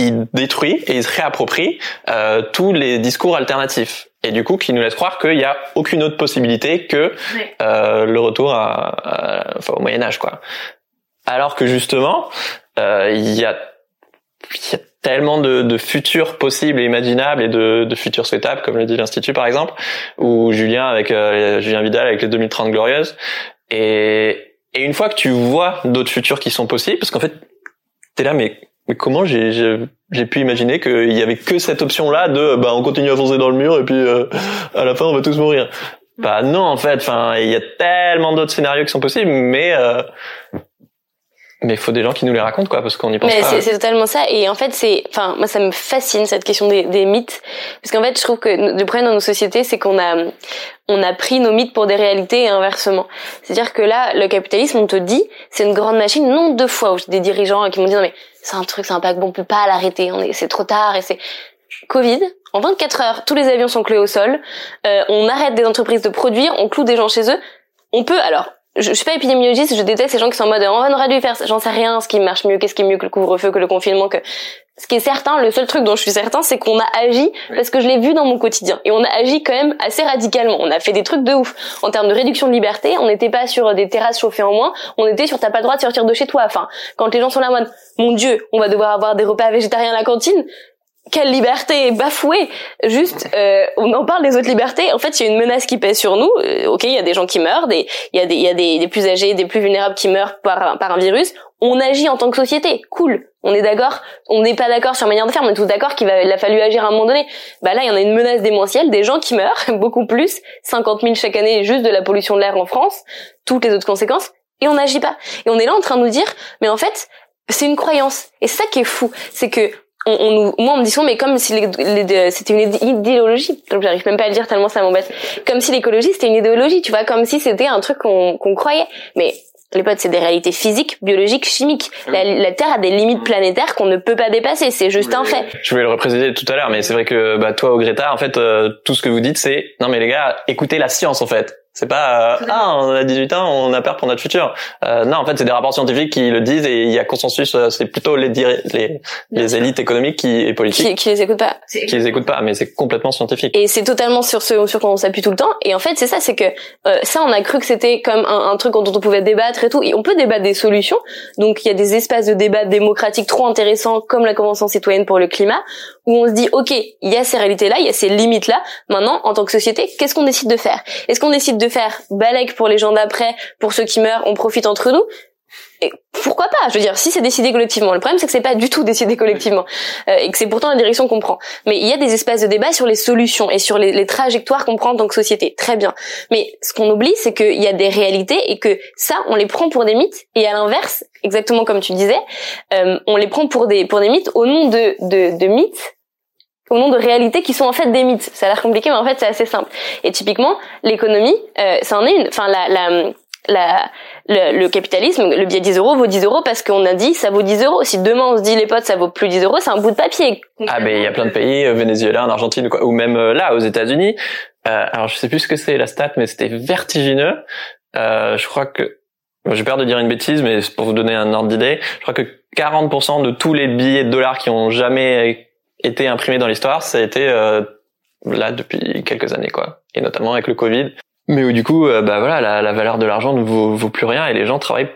il détruit et il se réapproprie euh, tous les discours alternatifs et du coup qui nous laisse croire qu'il n'y a aucune autre possibilité que euh, le retour à, enfin, au Moyen Âge quoi. Alors que justement euh, il y a y a tellement de, de, futurs possibles et imaginables et de, de futurs souhaitables, comme le dit l'Institut par exemple, ou Julien avec euh, Julien Vidal avec les 2030 glorieuses. Et, Et une fois que tu vois d'autres futurs qui sont possibles, parce qu'en fait, t'es là, mais, mais comment j'ai, pu imaginer qu'il y avait que cette option-là de, bah, on continue à foncer dans le mur et puis euh, à la fin on va tous mourir. Bah non, en fait, enfin, il y a tellement d'autres scénarios qui sont possibles, mais euh, mais il faut des gens qui nous les racontent quoi parce qu'on y pense mais pas. c'est totalement ça et en fait c'est enfin moi ça me fascine cette question des, des mythes parce qu'en fait je trouve que le problème dans nos sociétés c'est qu'on a on a pris nos mythes pour des réalités et inversement. C'est-à-dire que là le capitalisme on te dit c'est une grande machine non deux fois où j'ai des dirigeants qui m'ont dit non mais c'est un truc c'est un paquebot on peut pas l'arrêter on est c'est trop tard et c'est Covid, en 24 heures, tous les avions sont cloués au sol, euh, on arrête des entreprises de produire, on cloue des gens chez eux. On peut, alors, je, suis pas épidémiologiste, je déteste ces gens qui sont en mode on aurait dû faire j'en sais rien, ce qui marche mieux, qu'est-ce qui est mieux que le couvre-feu, que le confinement, que ce qui est certain, le seul truc dont je suis certain, c'est qu'on a agi parce que je l'ai vu dans mon quotidien et on a agi quand même assez radicalement. On a fait des trucs de ouf en termes de réduction de liberté. On n'était pas sur des terrasses chauffées en moins, on était sur t'as pas le droit de sortir de chez toi. Enfin, quand les gens sont là mode mon Dieu, on va devoir avoir des repas végétariens à la cantine quelle liberté bafouée Juste, euh, on en parle des autres libertés. En fait, il y a une menace qui pèse sur nous. Euh, ok, il y a des gens qui meurent, il y a des, il y a des, des, plus âgés, des plus vulnérables qui meurent par, par un virus. On agit en tant que société. Cool. On est d'accord. On n'est pas d'accord sur manière de faire. On est tous d'accord qu'il va, il a fallu agir à un moment donné. Bah là, il y en a une menace démentielle, des gens qui meurent, beaucoup plus, 50 000 chaque année juste de la pollution de l'air en France, toutes les autres conséquences, et on n'agit pas. Et on est là en train de nous dire, mais en fait, c'est une croyance. Et ça qui est fou, c'est que on, on nous, moi on me dit souvent mais comme si c'était une idéologie donc j'arrive même pas à le dire tellement ça m'embête comme si l'écologie c'était une idéologie tu vois comme si c'était un truc qu'on qu'on croyait mais les potes, c'est des réalités physiques, biologiques, chimiques. La, la Terre a des limites planétaires qu'on ne peut pas dépasser. C'est juste un fait. Je voulais le représenter tout à l'heure, mais c'est vrai que bah, toi, au Greta, en fait, euh, tout ce que vous dites, c'est non mais les gars, écoutez la science en fait. C'est pas euh, ah on a 18 ans, on a peur pour notre futur. Euh, non, en fait, c'est des rapports scientifiques qui le disent et il y a consensus. Euh, c'est plutôt les les, les élites économiques qui et politiques qui, qui les écoutent pas. Qui les écoutent pas, mais c'est complètement scientifique. Et c'est totalement sur ce sur quoi on s'appuie tout le temps. Et en fait, c'est ça, c'est que euh, ça, on a cru que c'était comme un, un, truc dont on pouvait débattre et tout. Et on peut débattre des solutions. Donc il y a des espaces de débat démocratique trop intéressants, comme la convention citoyenne pour le climat, où on se dit ok, il y a ces réalités là, il y a ces limites là. Maintenant, en tant que société, qu'est-ce qu'on décide de faire? Est-ce qu'on décide de faire balèque pour les gens d'après, pour ceux qui meurent, on profite entre nous et pourquoi pas? Je veux dire, si c'est décidé collectivement. Le problème, c'est que c'est pas du tout décidé collectivement, euh, et que c'est pourtant la direction qu'on prend. Mais il y a des espaces de débat sur les solutions et sur les, les trajectoires qu'on prend en tant que société. Très bien. Mais ce qu'on oublie, c'est qu'il y a des réalités et que ça, on les prend pour des mythes. Et à l'inverse, exactement comme tu disais, euh, on les prend pour des pour des mythes au nom de de, de mythes au nom de réalités qui sont en fait des mythes. Ça a l'air compliqué, mais en fait c'est assez simple. Et typiquement, l'économie, euh, ça en est une. Enfin, la, la, la, le, capitalisme, le billet 10 euros vaut 10 euros parce qu'on a dit ça vaut 10 euros. Si demain on se dit les potes ça vaut plus 10 euros, c'est un bout de papier. Ah ben il y a plein de pays, euh, Venezuela, en Argentine quoi, ou même euh, là aux États-Unis. Euh, alors je sais plus ce que c'est la stat, mais c'était vertigineux. Euh, je crois que j'ai peur de dire une bêtise, mais pour vous donner un ordre d'idée, je crois que 40% de tous les billets de dollars qui ont jamais été imprimé dans l'histoire, ça a été euh, là depuis quelques années, quoi. Et notamment avec le Covid. Mais où du coup, euh, bah voilà, la, la valeur de l'argent ne vaut, vaut, plus rien et les gens travaillent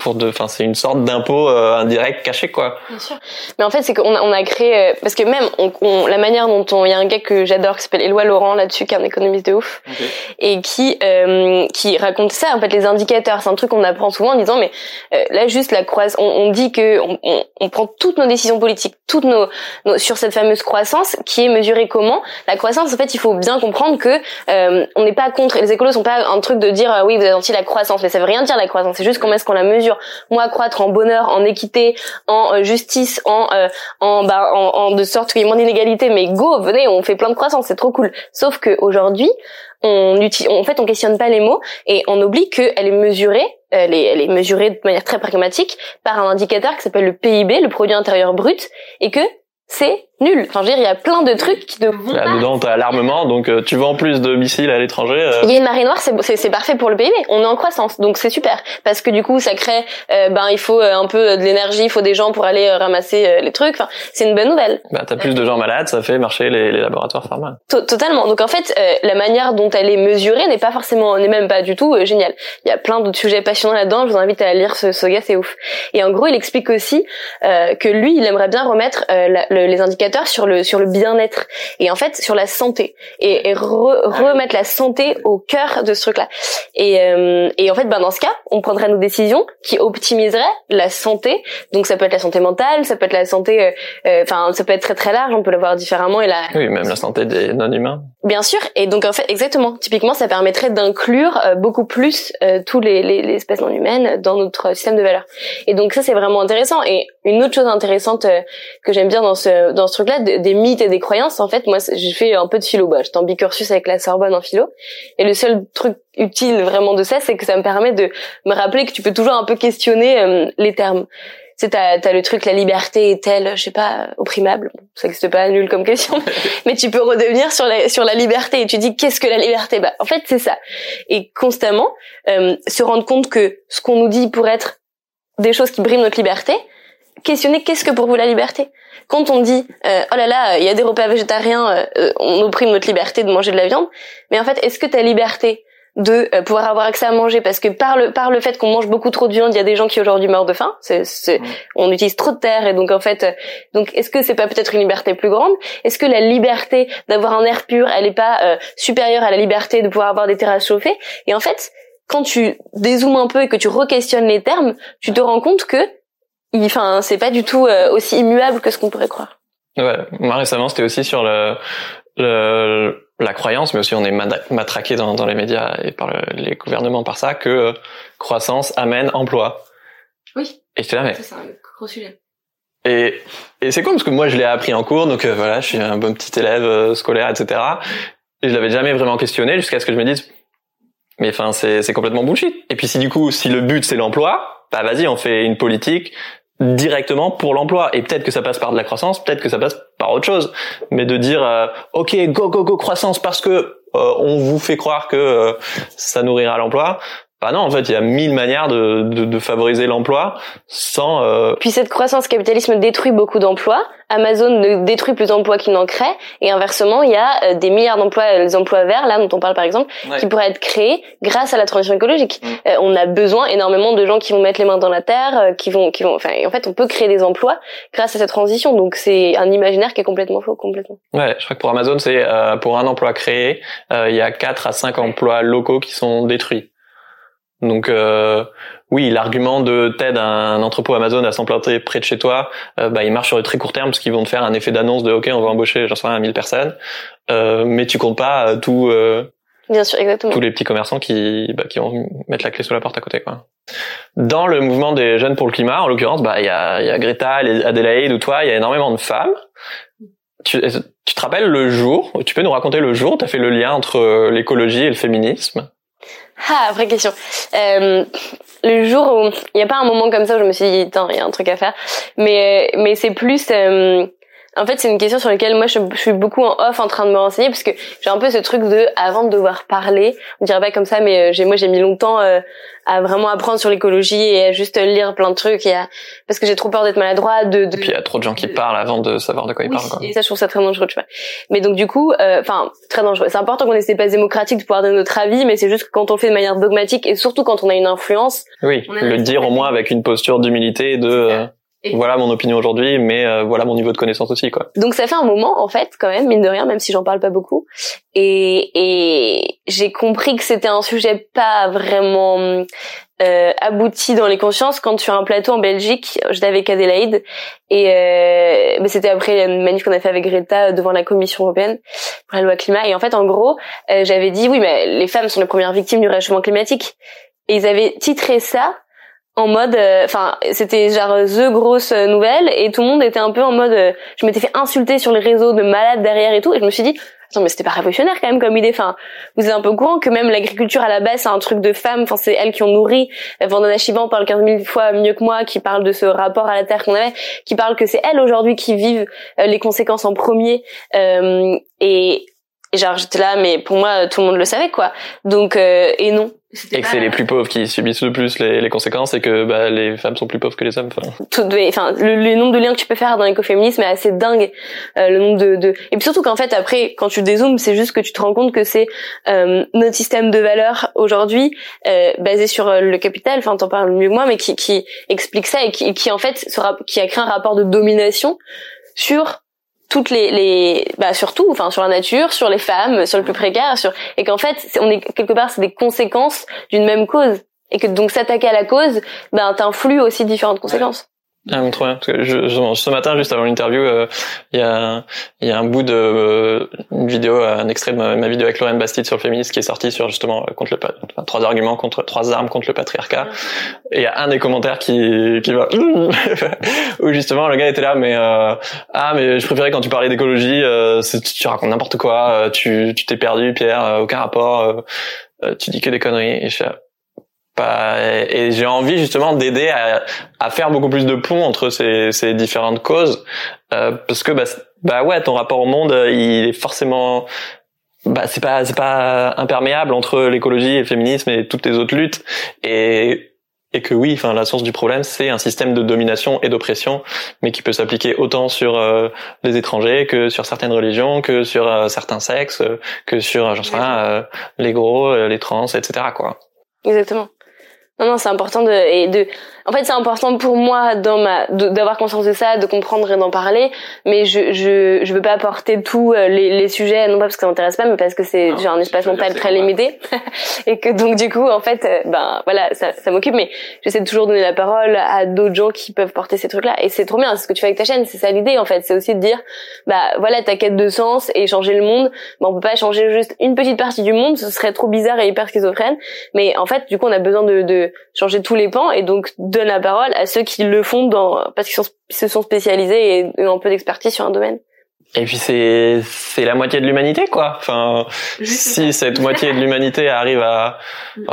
pour de, enfin c'est une sorte d'impôt euh, indirect caché quoi. Bien sûr. Mais en fait c'est qu'on a, on a créé euh, parce que même on, on, la manière dont on, il y a un gars que j'adore qui s'appelle Éloi Laurent là-dessus qui est un économiste de ouf okay. et qui euh, qui raconte ça en fait les indicateurs c'est un truc qu'on apprend souvent en disant mais euh, là juste la croissance on, on, dit que on, on, prend toutes nos décisions politiques toutes nos, nos, sur cette fameuse croissance qui est mesurée comment la croissance en fait il faut bien comprendre que euh, on n'est pas contre les écolos sont pas un truc de dire oui vous êtes anti la croissance mais ça veut rien dire la croissance c'est juste comment est-ce qu'on la mesure moi croître en bonheur, en équité, en euh, justice, en euh, en, bah, en, en de sorte qu'il y ait moins d'inégalité, mais go, venez, on fait plein de croissance, c'est trop cool. Sauf que aujourd'hui, on utilise, en fait, on questionne pas les mots et on oublie qu'elle est mesurée, elle est, elle est mesurée de manière très pragmatique par un indicateur qui s'appelle le PIB, le produit intérieur brut, et que c'est nul. Enfin, je veux dire, il y a plein de trucs qui ne vont Là, dedans, t'as l'armement, donc euh, tu vends plus de missiles à l'étranger. Euh... Il y a une marée noire, c'est, c'est, parfait pour le PIB. On est en croissance, donc c'est super. Parce que du coup, ça crée, euh, ben, il faut un peu de l'énergie, il faut des gens pour aller ramasser les trucs. Enfin, c'est une bonne nouvelle. Bah, t'as plus de gens malades, ça fait marcher les, les laboratoires pharma. totalement. Donc en fait, la manière dont elle est mesurée n'est pas forcément, n'est même pas du tout géniale. Il y a plein d'autres sujets passionnants là-dedans. Je vous invite à lire ce, ce gars, c'est ouf. Et en gros, il explique aussi que lui, il aimerait bien remettre la, le, les indicateurs sur le sur le bien-être et en fait sur la santé et, et remettre la santé au cœur de ce truc-là. Et, euh, et en fait, ben dans ce cas, on prendrait nos décisions qui optimiseraient la santé. Donc ça peut être la santé mentale, ça peut être la santé, euh, euh, enfin ça peut être très très large. On peut le voir différemment et la. Oui, même la santé des non-humains. Bien sûr. Et donc en fait, exactement. Typiquement, ça permettrait d'inclure beaucoup plus tous les, les, les espèces non humaines dans notre système de valeurs. Et donc ça, c'est vraiment intéressant. Et une autre chose intéressante que j'aime bien dans ce dans ce truc-là, des mythes et des croyances. En fait, moi, j'ai fait un peu de philo. Bah, j'étais en bicursus avec la Sorbonne en philo. Et le seul truc utile vraiment de ça, c'est que ça me permet de me rappeler que tu peux toujours un peu questionner euh, les termes. Tu sais, t'as, as le truc, la liberté est-elle, je sais pas, opprimable Ça n'existe pas, nul comme question. mais tu peux redevenir sur la, sur la liberté et tu dis, qu'est-ce que la liberté? Bah, en fait, c'est ça. Et constamment, euh, se rendre compte que ce qu'on nous dit pour être des choses qui briment notre liberté, questionner qu'est-ce que pour vous la liberté? Quand on dit euh, oh là là il y a des repas végétariens on opprime notre liberté de manger de la viande mais en fait est-ce que ta liberté de euh, pouvoir avoir accès à manger parce que par le par le fait qu'on mange beaucoup trop de viande, il y a des gens qui aujourd'hui meurent de faim. C'est, c'est, on utilise trop de terre et donc en fait, euh, donc est-ce que c'est pas peut-être une liberté plus grande? Est-ce que la liberté d'avoir un air pur, elle est pas euh, supérieure à la liberté de pouvoir avoir des terrasses chauffées Et en fait, quand tu dézoomes un peu et que tu re-questionnes les termes, tu te rends compte que, enfin, c'est pas du tout aussi immuable que ce qu'on pourrait croire. Ouais, moi récemment c'était aussi sur le, le la croyance, mais aussi on est matraqué dans, dans les médias et par les gouvernements par ça, que euh, croissance amène emploi. Oui. Et c'est là, mais... C'est un gros sujet. Et, et c'est cool parce que moi je l'ai appris en cours, donc euh, voilà, je suis un bon petit élève euh, scolaire, etc. Et je l'avais jamais vraiment questionné jusqu'à ce que je me dise, mais enfin c'est, c'est complètement bullshit. Et puis si du coup, si le but c'est l'emploi, bah vas-y, on fait une politique directement pour l'emploi. Et peut-être que ça passe par de la croissance, peut-être que ça passe par autre chose. Mais de dire, euh, ok, go go go croissance parce que euh, on vous fait croire que euh, ça nourrira l'emploi. Bah non, en fait, il y a mille manières de, de, de favoriser l'emploi sans. Euh... Puis cette croissance capitalisme détruit beaucoup d'emplois. Amazon ne détruit plus d'emplois qu'il n'en crée, et inversement, il y a euh, des milliards d'emplois, euh, les emplois verts, là dont on parle par exemple, qui pourraient être créés grâce à la transition écologique. Mm. Euh, on a besoin énormément de gens qui vont mettre les mains dans la terre, qui vont, qui vont. Enfin, en fait, on peut créer des emplois grâce à cette transition. Donc c'est un imaginaire qui est complètement faux, complètement. Ouais, je crois que pour Amazon, c'est pour un emploi créé, il y a quatre à cinq emplois locaux qui sont détruits. Donc euh, oui, l'argument de t'aides un entrepôt Amazon à s'implanter près de chez toi, euh, bah, il marche sur le très court terme parce qu'ils vont te faire un effet d'annonce de OK, on va embaucher, j'en sais rien, 1000 personnes, euh, mais tu comptes pas tout. Euh, Bien sûr, exactement. Tous les petits commerçants qui bah, qui vont mettre la clé sous la porte à côté, quoi. Dans le mouvement des jeunes pour le climat, en l'occurrence, bah il y a, y a Greta, Adélaïde ou toi, il y a énormément de femmes. Tu, tu te rappelles le jour Tu peux nous raconter le jour où tu as fait le lien entre l'écologie et le féminisme? Ah, vraie question. Euh, le jour où il n'y a pas un moment comme ça où je me suis dit, il y a un truc à faire. Mais mais c'est plus euh, en fait, c'est une question sur laquelle moi je, suis beaucoup en off en train de me renseigner parce que j'ai un peu ce truc de avant de devoir parler, on dirait pas comme ça, mais euh, j'ai moi j'ai mis longtemps euh, à vraiment apprendre sur l'écologie et à juste lire plein de trucs et parce que j'ai trop peur d'être maladroit. De, de, et puis il y a trop de gens qui parlent avant de savoir de quoi ils parlent. Quoi. Et ça, je trouve ça très dangereux, tu vois. Mais donc du coup, euh, enfin très dangereux. C'est important qu'on ait ces démocratiques de pouvoir donner notre avis, mais c'est juste que quand on le fait de manière dogmatique et surtout quand on a une influence. Oui, le dire au moins avec une posture d'humilité de voilà mon opinion aujourd'hui, mais euh, voilà mon niveau de connaissance aussi, quoi. Donc ça fait un moment, en fait, quand même, mine de rien, même si j'en parle pas beaucoup. Et, et j'ai compris que c'était un sujet pas vraiment euh, abouti dans les consciences quand sur un plateau en Belgique, j'étais avec Adélaïde et euh, c'était après une manif qu'on a fait avec Greta devant la Commission européenne pour la loi climat. Et en fait, en gros, euh, j'avais dit oui, mais les femmes sont les premières victimes du réchauffement climatique. Et ils avaient titré ça en mode euh, enfin c'était genre the grosse nouvelle et tout le monde était un peu en mode euh, je m'étais fait insulter sur les réseaux de malades derrière et tout et je me suis dit attends mais c'était pas révolutionnaire quand même comme idée. Enfin vous êtes un peu courant que même l'agriculture à la base c'est un truc de femmes. Enfin c'est elles qui ont nourri. Vandana Shiva parle 15 000 fois mieux que moi qui parle de ce rapport à la terre qu'on avait qui parle que c'est elles aujourd'hui qui vivent euh, les conséquences en premier. Et et genre j'étais là mais pour moi tout le monde le savait quoi. Donc et non et que c'est les plus pauvres qui subissent le plus les, les conséquences et que bah, les femmes sont plus pauvres que les hommes. Enfin, Tout, enfin le, nombre de liens que tu peux faire dans l'écoféminisme est assez dingue. Euh, le nombre de, de... et puis surtout qu'en fait après quand tu dézoomes, c'est juste que tu te rends compte que c'est euh, notre système de valeurs aujourd'hui euh, basé sur euh, le capital. Enfin t'en parles mieux que moi, mais qui, qui explique ça et qui, qui en fait sera, qui a créé un rapport de domination sur toutes les, les bah surtout enfin sur la nature sur les femmes sur le plus précaire sur et qu'en fait on est quelque part c'est des conséquences d'une même cause. Et que donc s'attaquer à la cause ben t'influe aussi différentes conséquences ah, trop bien. Parce que je, ce matin, juste avant l'interview, euh, il y a y a un bout de euh, une vidéo, un extrait de ma, vidéo avec Lorraine Bastide sur le féminisme qui est sorti sur justement euh, contre le enfin, trois arguments contre trois armes contre le patriarcat. Et il y a un des commentaires qui qui va où justement le gars était là, mais ah mais je préférais quand tu parlais d'écologie, tu racontes n'importe quoi, tu tu t'es perdu, Pierre, aucun rapport, tu dis que des conneries. Et je et j'ai envie justement d'aider à, à, faire beaucoup plus de ponts entre ces, ces différentes causes euh, parce que bah, bah ouais ton rapport au monde il est forcément bah c'est pas c'est pas imperméable entre l'écologie et le féminisme et toutes les autres luttes et et que oui, enfin la source du problème, c'est un système de domination et d'oppression, mais qui peut s'appliquer autant sur euh, les étrangers que sur certaines religions, que sur euh, certains sexes, que sur, j'en sais rien, les gros, les trans, etc. quoi. Exactement. Non, non, c'est important de et de. En fait, c'est important pour moi dans ma d'avoir conscience de ça, de comprendre et d'en parler. Mais je je je veux pas apporter tous euh, les, les sujets, non pas parce que ça m'intéresse pas, mais parce que c'est j'ai un espace mental très limité et que donc du coup, en fait, euh, ben voilà, ça ça m'occupe. Mais j'essaie de toujours donner la parole à d'autres gens qui peuvent porter ces trucs-là. Et c'est trop bien. C'est ce que tu fais avec ta chaîne. C'est ça l'idée en fait. C'est aussi de dire, bah voilà, ta quête de sens et changer le monde. Ben, on peut pas changer juste une petite partie du monde. Ce serait trop bizarre et hyper schizophrène. Mais en fait, du coup, on a besoin de, de changer tous les pans et donc donne la parole à ceux qui le font dans parce qu'ils se sont spécialisés et ont un peu d'expertise sur un domaine. Et puis c'est c'est la moitié de l'humanité quoi. Enfin si cette moitié de l'humanité arrive à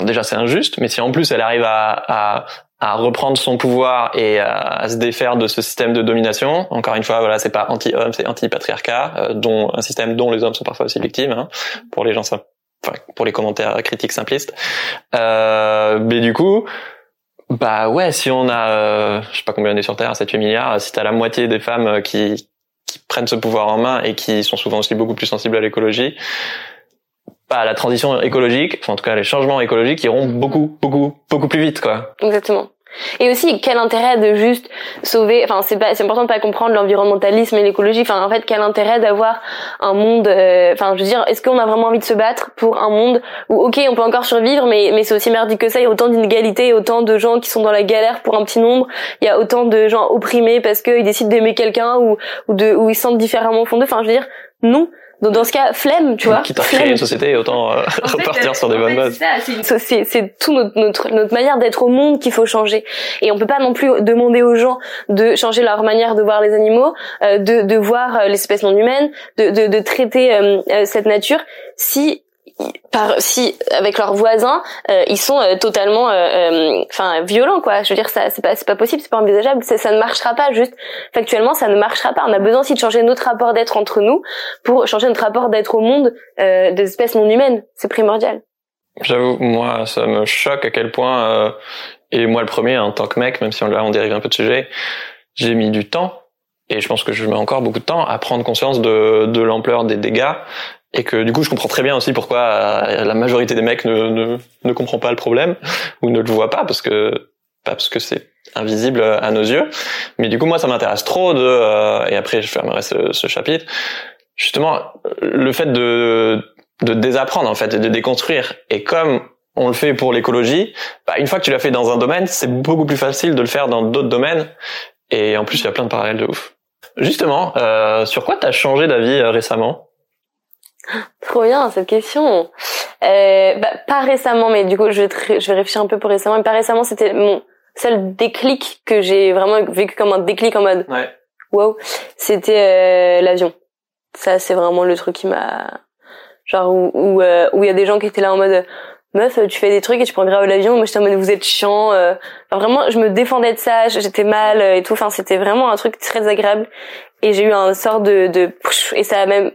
déjà c'est injuste mais si en plus elle arrive à, à à reprendre son pouvoir et à, se défaire de ce système de domination. Encore une fois, voilà, c'est pas anti-homme, c'est anti-patriarcat, euh, dont un système dont les hommes sont parfois aussi victimes. Hein, pour les gens enfin, pour les commentaires critiques simplistes. Euh, mais du coup, bah ouais, si on a, euh, je sais pas combien on est sur Terre, 7-8 milliards, si t'as la moitié des femmes euh, qui, qui prennent ce pouvoir en main et qui sont souvent aussi beaucoup plus sensibles à l'écologie, bah la transition écologique, enfin en tout cas les changements écologiques iront beaucoup, beaucoup, beaucoup plus vite, quoi. Exactement. Et aussi, quel intérêt de juste sauver, enfin, c'est pas, c'est important de pas comprendre l'environnementalisme et l'écologie. Enfin, en fait, quel intérêt d'avoir un monde, euh, enfin, je veux dire, est-ce qu'on a vraiment envie de se battre pour un monde où, ok, on peut encore survivre, mais, mais c'est aussi merdique que ça. Il y a autant d'inégalités, autant de gens qui sont dans la galère pour un petit nombre. Il y a autant de gens opprimés parce qu'ils décident d'aimer quelqu'un ou, ou de, ou ils se sentent différemment au fond d'eux. Enfin, je veux dire, non. Donc dans ce cas, flemme, tu vois. Quitte à créer une société, autant euh, repartir sur des bonnes bases. C'est c'est tout notre, notre, notre manière d'être au monde qu'il faut changer. Et on peut pas non plus demander aux gens de changer leur manière de voir les animaux, euh, de, de voir euh, l'espèce non humaine, de, de, de traiter cette nature si par si avec leurs voisins euh, ils sont euh, totalement euh, enfin violents quoi. Je veux dire ça c'est pas c'est pas possible c'est pas envisageable ça, ne marchera pas. Juste factuellement ça ne marchera pas. On a besoin aussi de changer notre rapport d'être entre nous pour changer notre rapport d'être au monde des espèces non humaines. C'est primordial. J'avoue moi ça me choque à quel point et moi le premier en tant que mec même si on là on dérive un peu de sujet j'ai mis du temps et je pense que je mets encore beaucoup de temps à prendre conscience de, de l'ampleur des dégâts et que du coup je comprends très bien aussi pourquoi euh, la majorité des mecs ne, ne, ne comprend pas le problème ou ne le voit pas parce que pas parce que c'est invisible à nos yeux. Mais du coup moi ça m'intéresse trop de euh, et après je fermerai ce, ce, chapitre justement le fait de de désapprendre en fait et de déconstruire. Et comme on le fait pour l'écologie bah, une fois que tu l'as fait dans un domaine c'est beaucoup plus facile de le faire dans d'autres domaines. Et en plus il y a plein de parallèles de ouf. Justement euh, sur quoi t'as changé d'avis euh, récemment? Trop bien cette question. Euh, bah, pas récemment, mais du coup je vais, je vais réfléchir un peu pour récemment. Mais pas récemment, c'était mon seul déclic que j'ai vraiment vécu comme un déclic en mode ouais. wow. C'était euh, l'avion. Ça c'est vraiment le truc qui m'a genre où où euh, où il y a des gens qui étaient là en mode meuf tu fais des trucs et tu prends grave l'avion moi j'étais en mode vous êtes chiant euh. enfin, vraiment je me défendais de ça j'étais mal et tout enfin c'était vraiment un truc très agréable et j'ai eu un sort de de et ça a même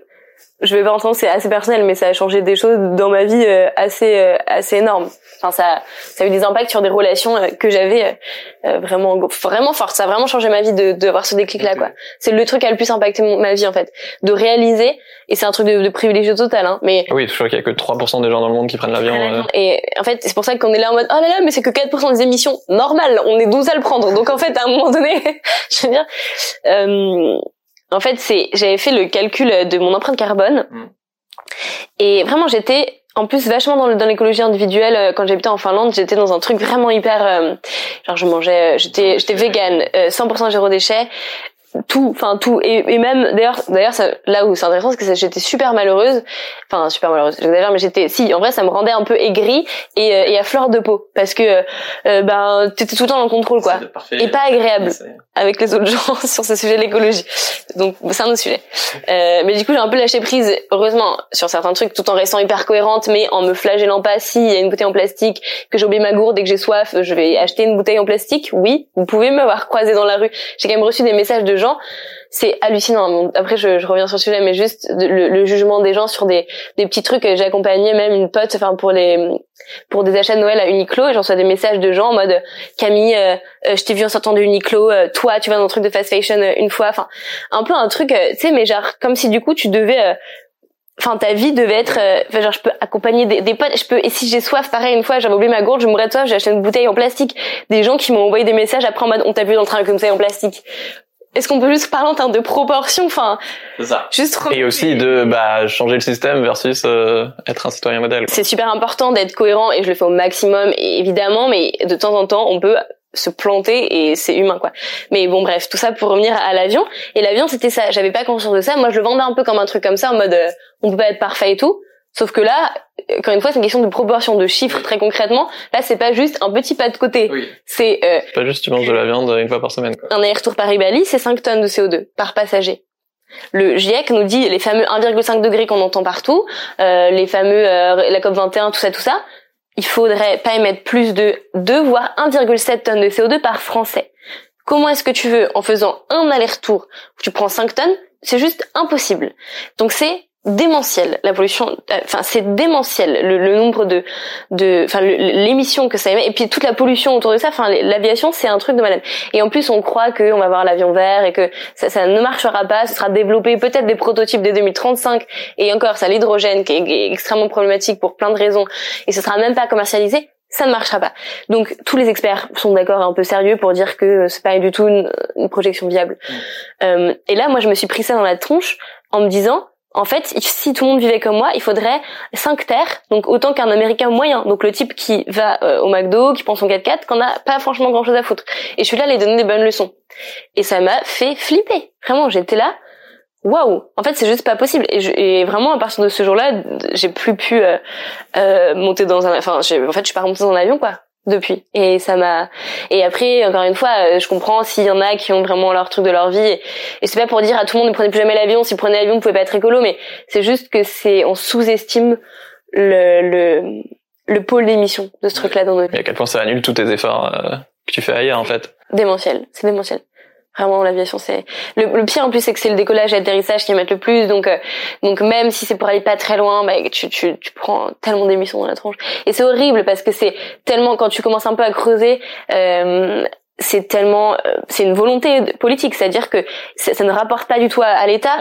je vais pas entendre, c'est assez personnel, mais ça a changé des choses dans ma vie euh, assez euh, assez énormes. Enfin, ça, ça a eu des impacts sur des relations euh, que j'avais vraiment vraiment fortes. Ça a vraiment changé ma vie de d'avoir ce déclic là, quoi. C'est le truc qui a le plus impacté ma vie en fait, de réaliser. Et c'est un truc de, de privilégié total, hein. Mais oui, je crois qu'il y a que 3% des gens dans le monde qui prennent l'avion. Et en fait, c'est pour ça qu'on est là en mode oh là là, mais c'est que 4% des émissions. Normal, on est 12 à le prendre. Donc en fait, à un moment donné, je veux dire. Euh, En fait, c'est j'avais fait le calcul de mon empreinte carbone. Mm. et vraiment j'étais en plus vachement dans, l'écologie individuelle euh, quand j'habitais en Finlande j'étais dans un truc vraiment hyper euh, genre je mangeais euh, j'étais j'étais végane euh, 100% zéro déchet tout enfin tout et, et même d'ailleurs d'ailleurs là où c'est intéressant c'est que j'étais super malheureuse enfin super malheureuse j'exagère mais j'étais si en vrai ça me rendait un peu aigrie et, euh, et à fleur de peau parce que euh, euh, ben t'étais tout le temps dans le contrôle quoi et pas agréable avec les autres gens sur ce sujet de l'écologie. Donc c'est un autre sujet. Euh, mais du coup j'ai un peu lâché prise, heureusement, sur certains trucs, tout en restant hyper cohérente, mais en me flagellant pas. Si il y a une bouteille en plastique, que j'ai oublié ma gourde et que j'ai soif, je vais acheter une bouteille en plastique. Oui, vous pouvez m'avoir croisé dans la rue. J'ai quand même reçu des messages de C'est hallucinant. Après je, je reviens sur le sujet, mais juste le, le jugement des gens sur des, des petits trucs. J'ai accompagné même une pote, enfin pour les pour des achats de Noël à Uniqlo et j'en reçois des messages de gens en mode Camille, euh, euh, je t'ai vu en sortant de Uniqlo, euh, toi tu vas dans un truc de fast fashion euh, une fois, enfin un peu un truc, euh, tu sais, mais genre comme si du coup tu devais, euh, enfin ta vie devait être, euh, enfin genre je peux accompagner des, des potes, je peux et si j'ai soif, pareil une fois j'avais oublié ma gourde, je mourrais de soif, j'ai acheté une bouteille en plastique, des gens qui m'ont envoyé des messages après en mode on t'a vu dans le train avec une bouteille en plastique. Est-ce qu'on peut juste parler en termes de proportion, enfin C'est ça. juste Et aussi de bah, changer le système versus euh, être un citoyen modèle. c'est super important d'être cohérent et je le fais au maximum évidemment mais de temps en temps on peut se planter et c'est humain quoi. Mais bon bref tout ça pour revenir à l'avion. Et l'avion c'était ça. J'avais pas conscience de ça. Moi je le vendais un peu comme un truc comme ça en mode euh, on peut pas être parfait et tout sauf que là encore une fois c'est une question de proportion de chiffres très concrètement là c'est pas juste un petit pas de côté Oui. c'est euh, C'est pas juste tu manges de la viande une fois par semaine. Quoi. un aller-retour Paris-Bali, c'est 5 tonnes de CO2 par passager. Le GIEC nous dit les fameux 1,5 degrés qu'on entend partout, euh, les fameux euh, la COP 21, tout ça, tout ça. Il faudrait pas émettre plus de 2 voire 1,7 tonnes de CO2 par Français. Comment est-ce que tu veux, en faisant un aller-retour, où tu prends 5 tonnes, c'est juste impossible. Donc c'est démentiel la pollution euh, enfin c'est démentiel le, le nombre de de enfin l'émission que ça émet et puis toute la pollution autour de ça enfin l'aviation c'est un truc de malade et en plus on croit que on va avoir l'avion vert et que ça, ça ne marchera pas ce sera développé peut-être des prototypes dès 2035 et encore ça l'hydrogène qui est, extrêmement problématique pour plein de raisons et ce sera même pas commercialisé ça ne marchera pas. Donc tous les experts sont d'accord un peu sérieux pour dire que c'est pas du tout une, une projection viable. Euh, et là, moi, je me suis pris ça dans la tronche en me disant, en fait, si tout le monde vivait comme moi, il faudrait 5 terres, donc autant qu'un Américain moyen. Donc le type qui va euh, au McDo, qui prend son 4x4, qu'on a pas franchement grand-chose à foutre. Et je suis là à les donner des bonnes leçons. Et ça m'a fait flipper. Vraiment, j'étais là. Waouh En fait, c'est juste pas possible. Et, vraiment, à partir de ce jour-là, j'ai plus pu euh, euh, monter dans un. Enfin, en fait, je suis pas remontée dans un avion, quoi. Depuis. Et ça m'a. Et après, encore une fois, euh, je comprends s'il y en a qui ont vraiment leur truc de leur vie. Et, et c'est pas pour dire à tout le monde ne prenez plus jamais l'avion. Si vous prenez l'avion, vous pouvez pas être écolo. Mais c'est juste que c'est on sous-estime le le le pôle d'émission de ce truc-là dans nos vies. Et à quel point ça annule tous tes efforts euh, que tu fais ailleurs en fait. Démentiel. C'est démentiel. Vraiment, l'aviation, c'est le, le pire en plus, c'est que c'est le décollage et l'atterrissage qui mettent le plus. Donc, euh, donc même si c'est pour aller pas très loin, bah, tu, tu, tu prends tellement d'émissions dans la tronche. Et c'est horrible parce que c'est tellement quand tu commences un peu à creuser. Euh, c'est tellement, euh, c'est une volonté politique, c'est-à-dire que ça, ne rapporte pas du tout à, à l'État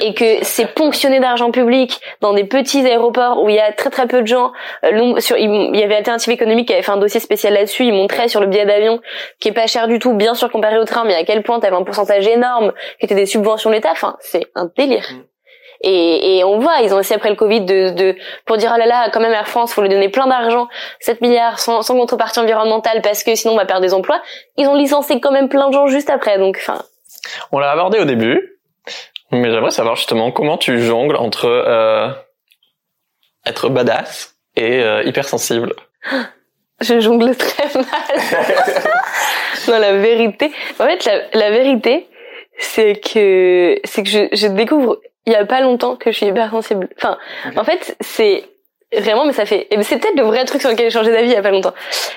et que c'est ponctionné d'argent public dans des petits aéroports où il y a très très peu de gens. Euh, sur, il y avait Alternative économique qui avait fait un dossier spécial là-dessus. Il montrait sur le billet d'avion qui est pas cher du tout, bien sûr comparé au train, mais à quel point t'avais un pourcentage énorme qui était des subventions de l'État. Enfin, c'est un délire. Mm. Et, et on voit, ils ont essayé après le Covid de, de pour dire ah là là, quand même Air France, faut lui donner plein d'argent, 7 milliards sans, sans contrepartie environnementale parce que sinon on va perdre des emplois. Ils ont licencié quand même plein de gens juste après. Donc, enfin, On l'a abordé au début, mais j'aimerais savoir justement comment tu jongles entre euh, être badass et euh, hypersensible. Je jongle très mal. non, la vérité. En fait, la, la vérité, c'est que c'est que je, je découvre il y a pas longtemps que je suis hypersensible. Enfin, en fait, c'est vraiment, mais ça fait. C'est peut-être le vrai truc sur lequel j'ai changé d'avis il y a pas longtemps.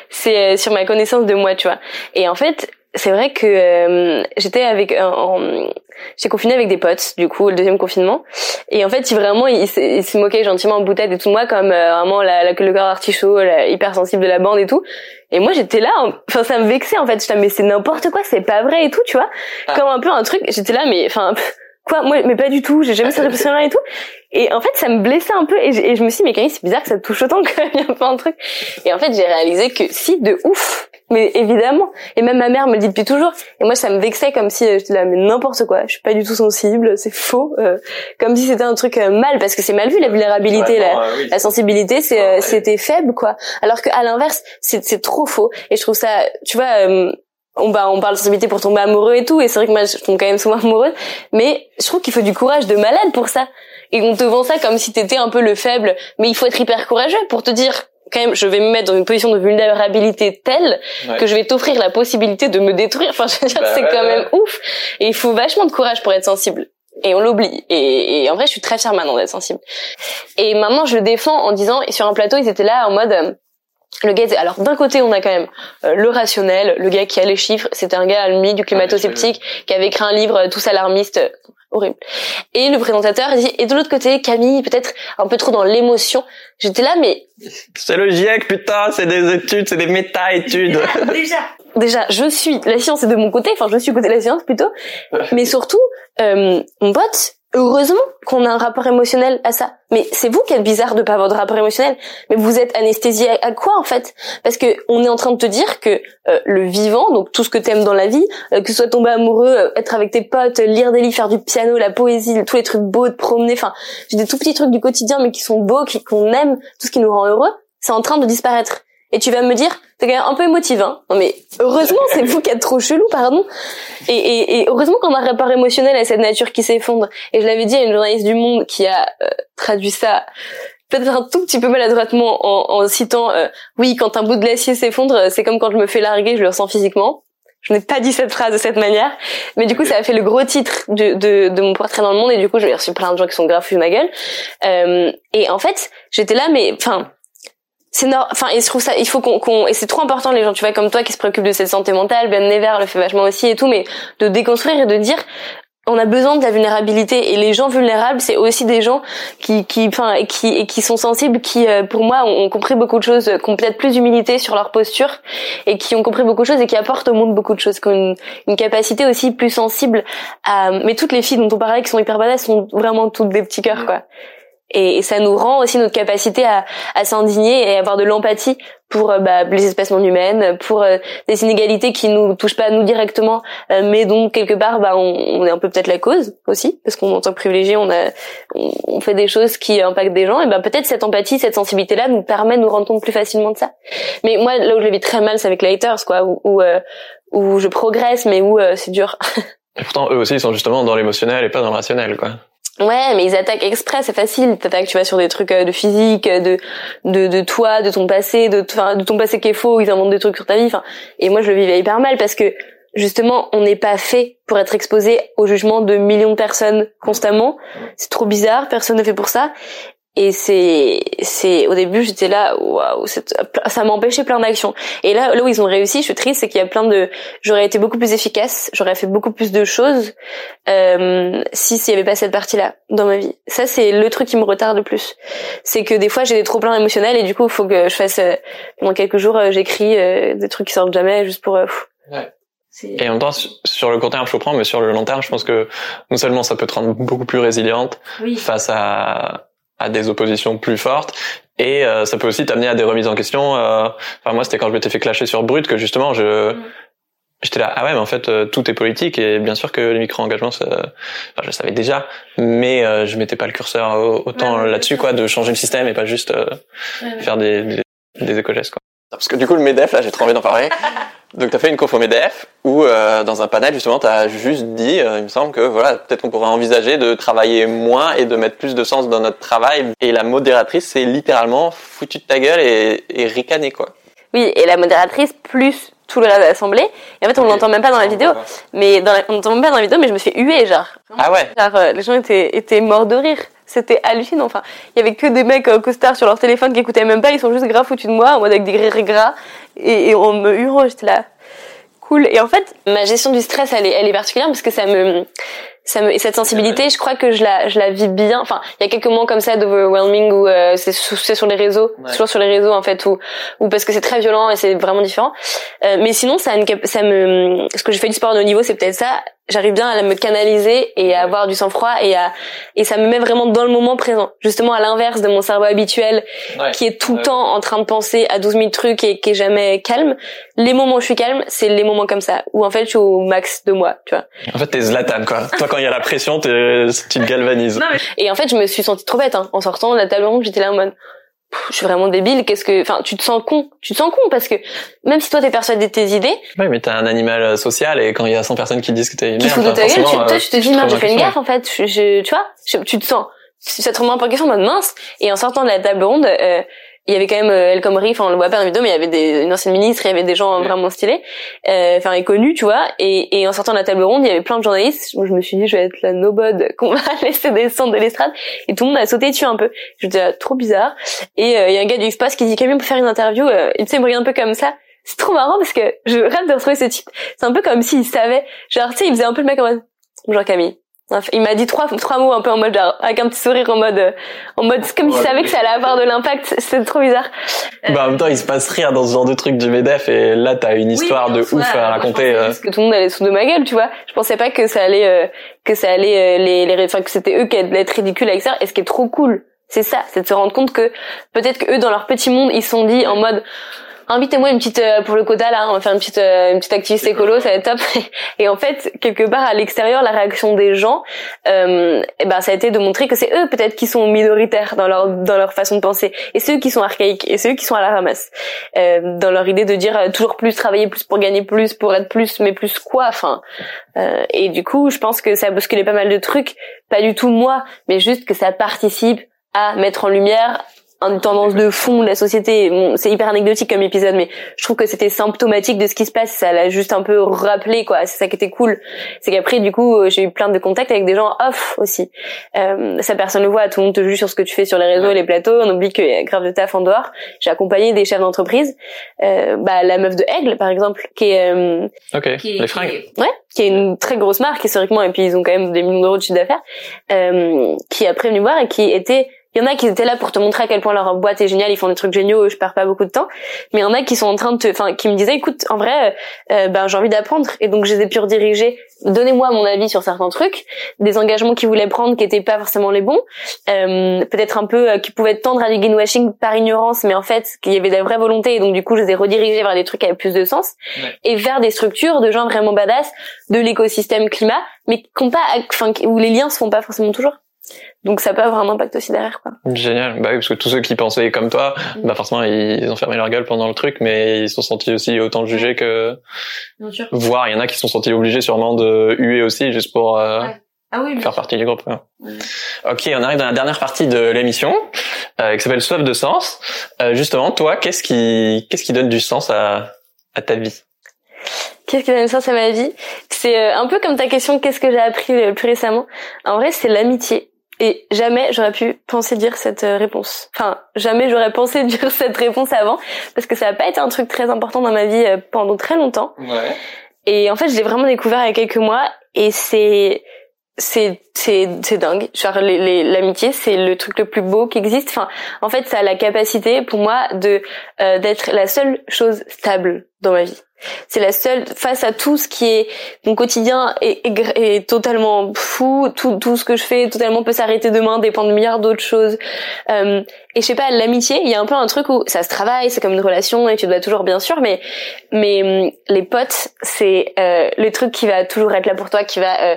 C'est euh, sur ma connaissance de moi, tu vois. Et en fait, c'est vrai que euh, j'étais avec un, en- j'ai confiné avec des potes du coup le deuxième confinement et en fait il vraiment il, se- moquait gentiment en boutade et tout moi comme euh, vraiment la, la, le cœur artichaut la hypersensible de la bande et tout et moi j'étais là en- enfin ça me vexait en fait j'étais là, mais c'est n'importe quoi c'est pas vrai et tout tu vois Ah. comme un peu un truc j'étais là mais enfin quoi moi mais pas du tout j'ai jamais cette réflexion là et tout. Et en fait ça me blessait un peu et, je- et je me suis dit mais Camille c'est bizarre que ça te touche autant quand il y a pas un truc. Et en fait j'ai réalisé que si de ouf mais évidemment. Et même ma mère me le dit depuis toujours. Et moi ça me vexait comme si euh, j'étais là mais n'importe quoi je suis pas du tout sensible c'est faux euh, comme si c'était un truc euh, mal parce que c'est mal vu la vulnérabilité la, Ouais, oui. la sensibilité c'est euh, Ouais. c'était faible quoi. Alors que à l'inverse c'est c'est trop faux. Et je trouve ça tu vois euh, on, bah, on parle de sensibilité pour tomber amoureux et tout, et c'est vrai que moi, je tombe quand même souvent amoureuse, mais je trouve qu'il faut du courage de malade pour ça. Et on te vend ça comme si t'étais un peu le faible, mais il faut être hyper courageux pour te dire, quand même, je vais me mettre dans une position de vulnérabilité telle Ouais. que je vais t'offrir la possibilité de me détruire. Enfin, je veux dire, Bah c'est ouais, quand ouais. même ouf. Et il faut vachement de courage pour être sensible. Et on l'oublie. Et, et en vrai, je suis très fière maintenant d'être sensible. Et maintenant, je le défends en disant, et sur un plateau, ils étaient là en mode, euh, le gars, alors d'un côté, on a quand même euh, le rationnel, le gars qui a les chiffres, c'était un gars allemand du climato-sceptique qui avait écrit un livre euh, tous alarmiste, euh, horrible. Et le présentateur il dit, et de l'autre côté, Camille, peut-être un peu trop dans l'émotion. J'étais là, mais C'est le GIEC, putain, c'est des études, c'est des méta-études. déjà, déjà, je suis la science est de mon côté, enfin je suis côté de la science plutôt, mais surtout, euh, mon pote, heureusement qu'on a un rapport émotionnel à ça. Mais c'est vous qui êtes bizarre de pas avoir de rapport émotionnel. Mais vous êtes anesthésié à, quoi en fait? Parce que on est en train de te dire que euh, le vivant, donc tout ce que t'aimes dans la vie, euh, que ce soit tomber amoureux, euh, être avec tes potes, lire des livres, faire du piano, la poésie, tous les trucs beaux, de promener, enfin, des tout petits trucs du quotidien mais qui sont beaux, qu'on aime, tout ce qui nous rend heureux, c'est en train de disparaître. Et tu vas me dire, t'es quand même un peu émotive, hein. Non mais heureusement, c'est vous qui êtes trop chelou, pardon. Et, et, et heureusement qu'on a un rapport émotionnel à cette nature qui s'effondre. Et je l'avais dit à une journaliste du Monde qui a euh, traduit ça peut-être un tout petit peu maladroitement en, en citant euh, oui quand un bout de glacier s'effondre c'est comme quand je me fais larguer je le ressens physiquement je n'ai pas dit cette phrase de cette manière mais du coup ça a fait le gros titre de, de, de mon portrait dans le monde et du coup j'ai reçu plein de gens qui sont grave fous ma gueule Euh, et en fait j'étais là mais enfin c'est nor- enfin et je trouve ça il faut qu'on qu'on et c'est trop important les gens tu vois comme toi qui se préoccupent de cette santé mentale Ben Never le fait vachement aussi et tout mais de déconstruire et de dire on a besoin de la vulnérabilité. Et les gens vulnérables c'est aussi des gens qui qui enfin qui et qui sont sensibles qui euh, pour moi ont, compris beaucoup de choses qui ont peut-être plus d'humilité sur leur posture et qui ont compris beaucoup de choses et qui apportent au monde beaucoup de choses qui ont une, une capacité aussi plus sensible à mais toutes les filles dont on parlait qui sont hyper badass sont vraiment toutes des petits cœurs quoi et, et ça nous rend aussi notre capacité à, à s'indigner et avoir de l'empathie pour euh, bah, les espèces non humaines, pour euh, des inégalités qui nous touchent pas nous directement, euh, mais dont quelque part bah, on, on est un peu peut-être la cause aussi, parce qu'en tant que privilégié, on a on, on fait des choses qui impactent des gens, et ben peut-être cette empathie, cette sensibilité-là nous permet de nous rendre compte plus facilement de ça. Mais moi, là où je le vis très mal, c'est avec les haters, quoi, où, où, euh, où je progresse, mais où euh, c'est dur. Et pourtant, eux aussi, ils sont justement dans l'émotionnel et pas dans le rationnel, quoi. Ouais, mais ils attaquent exprès, c'est facile. T'attaques, tu vas sur des trucs euh, de physique, de de de toi, de ton passé, de de ton passé qui est faux. Ils inventent des trucs sur ta vie. Et moi je le vivais hyper mal parce que justement, on n'est pas fait pour être exposé au jugement de millions de personnes constamment. C'est trop bizarre, personne n'est fait pour ça. Et c'est, c'est, au début, j'étais là, waouh, ça m'empêchait plein d'actions. Et là, là où ils ont réussi, je suis triste, c'est qu'il y a plein de, j'aurais été beaucoup plus efficace, j'aurais fait beaucoup plus de choses, euh, si s'il y avait pas cette partie-là dans ma vie. Ça, c'est le truc qui me retarde le plus. C'est que des fois, j'ai des trop pleins émotionnels et du coup, il faut que je fasse, euh, pendant quelques jours, euh, j'écris euh, des trucs qui sortent jamais juste pour, euh. Ouais. Et en même temps, su- sur le court terme, je comprends, mais sur le long terme, je pense que non seulement ça peut te rendre beaucoup plus résiliente Oui. face à, à des oppositions plus fortes, et euh, ça peut aussi t'amener à des remises en question. euh, Enfin, moi, c'était quand je m'étais fait clasher sur Brut que justement, je Mm. j'étais là, ah ouais, mais en fait, euh, tout est politique, et bien sûr que les micro-engagements, ça- enfin, je le savais déjà, mais euh, je mettais pas le curseur au- autant Ouais, ouais, là-dessus, quoi, de changer le système et pas juste euh, ouais. faire des, des, des éco-gestes, quoi. Parce que du coup, le MEDEF, là, j'ai trop envie d'en parler. Donc, tu as fait une conf au MEDEF où, euh, dans un panel, justement, tu as juste dit, euh, il me semble que, voilà, peut-être qu'on pourrait envisager de travailler moins et de mettre plus de sens dans notre travail. Et la modératrice, c'est littéralement foutu de ta gueule et, et ricané, quoi. Oui, et la modératrice plus tout le reste de l'assemblée. Et en fait, on l'entend même pas dans la vidéo, mais dans la- on l'entend même pas dans la vidéo, mais je me suis huée, genre. Ah ouais Genre, euh, les gens étaient, étaient morts de rire. C'était hallucinant. Enfin, il y avait que des mecs euh, costards sur leur téléphone qui écoutaient même pas. Ils sont juste grave foutus de moi, en mode avec des rires gras. Et, et on me hurle, j'étais là. Cool. Et en fait, ma gestion du stress, elle est, elle est particulière parce que ça me, ça me et cette sensibilité je crois que je la je la vis bien. Enfin il y a quelques moments comme ça d'overwhelming où euh, c'est sur les réseaux toujours sur les réseaux en fait ou ou parce que c'est très violent et c'est vraiment différent. Euh, mais sinon ça a une, ça me ce que je fais du sport à haut niveau c'est peut-être ça. J'arrive bien à me canaliser et à avoir du sang-froid et à et ça me met vraiment dans le moment présent. Justement à l'inverse de mon cerveau habituel qui est tout le temps en train de penser à 12 000 trucs et qui est jamais calme les moments où je suis calme c'est les moments comme ça où en fait je suis au max de moi tu vois. En fait t'es Zlatan quoi. Toi quand il y a la pression tu te galvanises et en fait je me suis sentie trop bête hein. en sortant de la table ronde j'étais là en mode je suis vraiment débile, qu'est-ce que, enfin, tu te sens con, tu te sens con parce que même si toi t'es persuadé de tes idées. Oui, mais t'es un animal euh, social et quand il y a 100 personnes qui disent que t'es une merde, de ta gueule, tu, toi, tu te dis merde, j'ai fait une gaffe en fait, je, tu vois, tu te sens, ça te remet un peu en question, en mode mince. Et en sortant de la table ronde, euh, il y avait quand même euh, El Khomri, enfin on le voit pas dans la vidéo, mais il y avait des, une ancienne ministre, il y avait des gens vraiment stylés, euh, enfin et connus, tu vois. Et, et en sortant de la table ronde, il y avait plein de journalistes. Je me suis dit, je vais être la nobody qu'on va laisser descendre de l'estrade. Et tout le monde a sauté dessus un peu. Je disais, ah, trop bizarre. Et euh, il y a un gars du Express qui dit, Camille, pour faire une interview, euh, il me regarde un peu comme ça. C'est trop marrant parce que je rêve de retrouver ce type. C'est un peu comme s'il savait. Genre, tu sais, il faisait un peu le mec en mode, bonjour Camille. Il m'a dit trois trois mots un peu en mode genre, avec un petit sourire en mode euh, en mode comme s'il savait que ça allait avoir de l'impact. C'est trop bizarre. Bah en même temps, il se passe rien dans ce genre de truc du Medef et là t'as une histoire de ouf à raconter. Parce que tout le monde allait sous de ma gueule, tu vois. Je pensais pas que ça allait euh, que ça allait euh, les les enfin que c'était eux qui allaient être ridicules avec ça. Et ce qui est trop cool, c'est ça, c'est de se rendre compte que peut-être que eux dans leur petit monde ils se sont dit en mode invitez-moi une petite euh, pour le quota là, on va faire une petite euh, une petite activité écolo, ça va être top. et en fait, quelque part à l'extérieur, la réaction des gens, euh, et eh ben ça a été de montrer que c'est eux peut-être qui sont minoritaires dans leur dans leur façon de penser, et ceux qui sont archaïques, et ceux qui sont à la ramasse, euh, dans leur idée de dire euh, toujours plus, travailler plus pour gagner plus, pour être plus, mais plus quoi, enfin. Euh, et du coup, je pense que ça a bousculé pas mal de trucs, pas du tout moi, mais juste que ça participe à mettre en lumière une tendance de fond de la société. Bon, c'est hyper anecdotique comme épisode, mais je trouve que c'était symptomatique de ce qui se passe. Ça l'a juste un peu rappelé, quoi. C'est ça qui était cool. C'est qu'après, du coup, euh, j'ai eu plein de contacts avec des gens off aussi. Euh, ça, personne le voit. Tout le monde te juge sur ce que tu fais sur les réseaux et les plateaux. On oublie qu'il y a grave de taf en dehors. J'ai accompagné des chefs d'entreprise. Euh, bah, la meuf de Aigle, par exemple, qui est... Euh, ok, qui les fringues. ouais, qui est une très grosse marque historiquement, et puis ils ont quand même des millions d'euros de chiffre d'affaires, euh, qui a prévenu voir et qui était il y en a qui étaient là pour te montrer à quel point leur boîte est géniale, ils font des trucs géniaux, je perds pas beaucoup de temps. Mais il y en a qui sont en train de te, enfin, qui me disaient, écoute, en vrai, euh, ben j'ai envie d'apprendre, et donc je les ai pu rediriger. Donnez-moi mon avis sur certains trucs, des engagements qu'ils voulaient prendre qui étaient pas forcément les bons, euh, peut-être un peu euh, qui pouvaient tendre à du greenwashing par ignorance, mais en fait qu'il y avait de la vraie volonté, et donc du coup je les ai redirigés vers des trucs qui avaient plus de sens, et vers des structures de gens vraiment badass de l'écosystème climat, mais qui pas, enfin où les liens se font pas forcément toujours. Donc ça peut avoir un impact aussi derrière quoi. Génial, bah oui, parce que tous ceux qui pensaient comme toi, mm. bah forcément ils ont fermé leur gueule pendant le truc, mais ils se sont sentis aussi autant jugés que. Bien sûr. Voire il y en a qui se sont sentis obligés sûrement de huer aussi juste pour euh, ah oui, faire partie du groupe. Ok, on arrive dans la dernière partie de l'émission euh, qui s'appelle Soif de sens. Euh, justement, toi, qu'est-ce qui qu'est-ce qui donne du sens à à ta vie? Qu'est-ce qui donne du sens à ma vie? C'est euh, un peu comme ta question qu'est-ce que j'ai appris le plus récemment? En vrai, c'est l'amitié et jamais j'aurais pu penser dire cette euh, réponse. Enfin, jamais j'aurais pensé dire cette réponse avant, parce que ça n'a pas été un truc très important dans ma vie euh, pendant très longtemps. Ouais. Et en fait, je l'ai vraiment découvert il y a quelques mois, et c'est c'est c'est c'est dingue genre l'amitié c'est le truc le plus beau qui existe enfin en fait ça a la capacité pour moi de euh, d'être la seule chose stable dans ma vie c'est la seule face à tout ce qui est mon quotidien est, est, totalement fou. Tout, tout ce que je fais totalement peut s'arrêter demain, dépend de milliards d'autres choses. Euh, et je sais pas, l'amitié, il y a un peu un truc où ça se travaille, c'est comme une relation et tu dois toujours bien sûr, mais mais hum, les potes, c'est euh, le truc qui va toujours être là pour toi, qui va euh,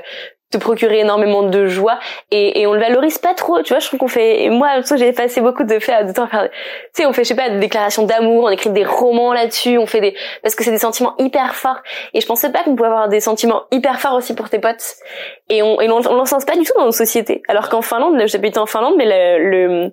procurer énormément de joie et, on le valorise pas trop tu vois je trouve qu'on fait et moi j'ai passé beaucoup de, temps à faire tu sais on fait je sais pas des déclarations d'amour on écrit des romans là-dessus on fait des parce que c'est des sentiments hyper forts. Et je pensais pas qu'on pouvait avoir des sentiments hyper forts aussi pour tes potes. Et on et on, on l'en sens pas du tout dans nos sociétés. Alors qu'en Finlande j'habite en Finlande mais le, le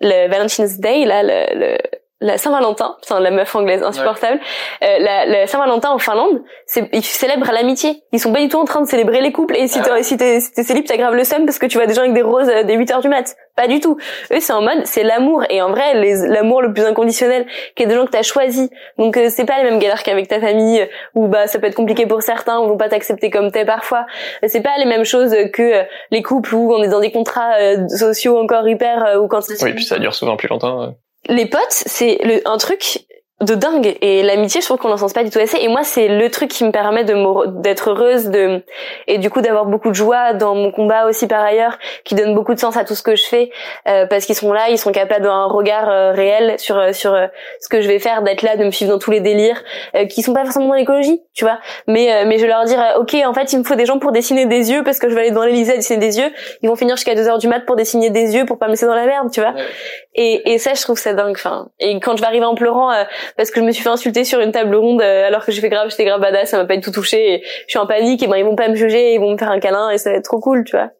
le Valentine's Day là le, le la Saint-Valentin, c'est la meuf anglaise insupportable. Euh, la, la Saint-Valentin en Finlande, c'est ils célèbrent l'amitié. Ils sont pas du tout en train de célébrer les couples. Et si ah t'es si t'es si célib, t'as grave le seum parce que tu vois des gens avec des roses euh, dès 8 heures du mat. Pas du tout. Eux, c'est en mode, c'est l'amour. Et en vrai, l'amour le plus inconditionnel, qui est des gens que t'as choisi. Donc euh, c'est pas les mêmes galères qu'avec ta famille, où bah ça peut être compliqué pour certains, où vont pas t'accepter comme t'es parfois. C'est pas les mêmes choses que les couples où on est dans des contrats sociaux encore hyper ou quand. Oui, puis ça dure souvent plus longtemps les potes, c'est un truc de dingue. Et l'amitié je trouve qu'on n'en sens pas du tout assez. Et moi c'est le truc qui me permet de d'être heureuse de et du coup d'avoir beaucoup de joie dans mon combat aussi par ailleurs qui donne beaucoup de sens à tout ce que je fais. Euh, parce qu'ils sont là ils sont capables d'un regard euh, réel sur euh, sur ce que je vais faire d'être là de me suivre dans tous les délires qui sont pas forcément dans l'écologie tu vois. Mais mais je vais leur dire ok en fait il me faut des gens pour dessiner des yeux parce que je vais aller dans l'Élysée dessiner des yeux. Ils vont finir jusqu'à 2 heures du mat pour dessiner des yeux pour pas me laisser dans la merde tu vois. Et et ça je trouve ça dingue enfin. Et quand je vais arriver en pleurant parce que je me suis fait insulter sur une table ronde euh, alors que j'ai fait grave, j'étais grave badass, ça m'a pas du tout touché. Et je suis en panique et ben ils vont pas me juger, ils vont me faire un câlin et ça va être trop cool, tu vois.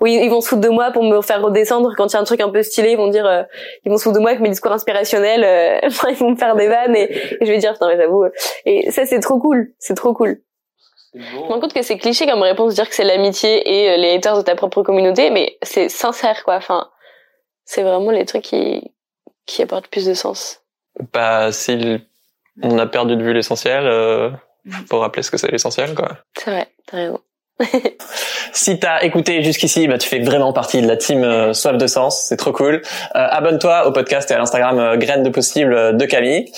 Oui, ils vont se foutre de moi pour me faire redescendre quand il y a un truc un peu stylé, ils vont dire, euh, ils vont se foutre de moi avec mes discours inspirationnels, euh, ils vont me faire des vannes et, je vais dire putain mais j'avoue. Et ça c'est trop cool, c'est trop cool. Je me rends compte que c'est cliché comme réponse de dire que c'est l'amitié et les haters de ta propre communauté, mais c'est sincère quoi. Enfin, c'est vraiment les trucs qui qui apportent plus de sens. Bah, si on a perdu de vue l'essentiel, euh, faut rappeler ce que c'est l'essentiel, quoi. C'est vrai, t'as raison. si t'as écouté jusqu'ici, bah tu fais vraiment partie de la team euh, Soif de Sens, c'est trop cool. Euh, abonne-toi au podcast et à l'Instagram euh, Graines de Possible de Camille.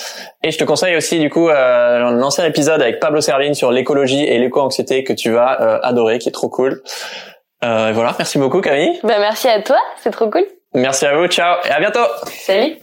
Et je te conseille aussi du coup euh, un ancien épisode avec Pablo Servigne sur l'écologie et l'éco-anxiété que tu vas adorer, qui est trop cool. voilà, merci beaucoup Camille. Bah merci à toi, c'est trop cool. Merci à vous, ciao et à bientôt. Salut.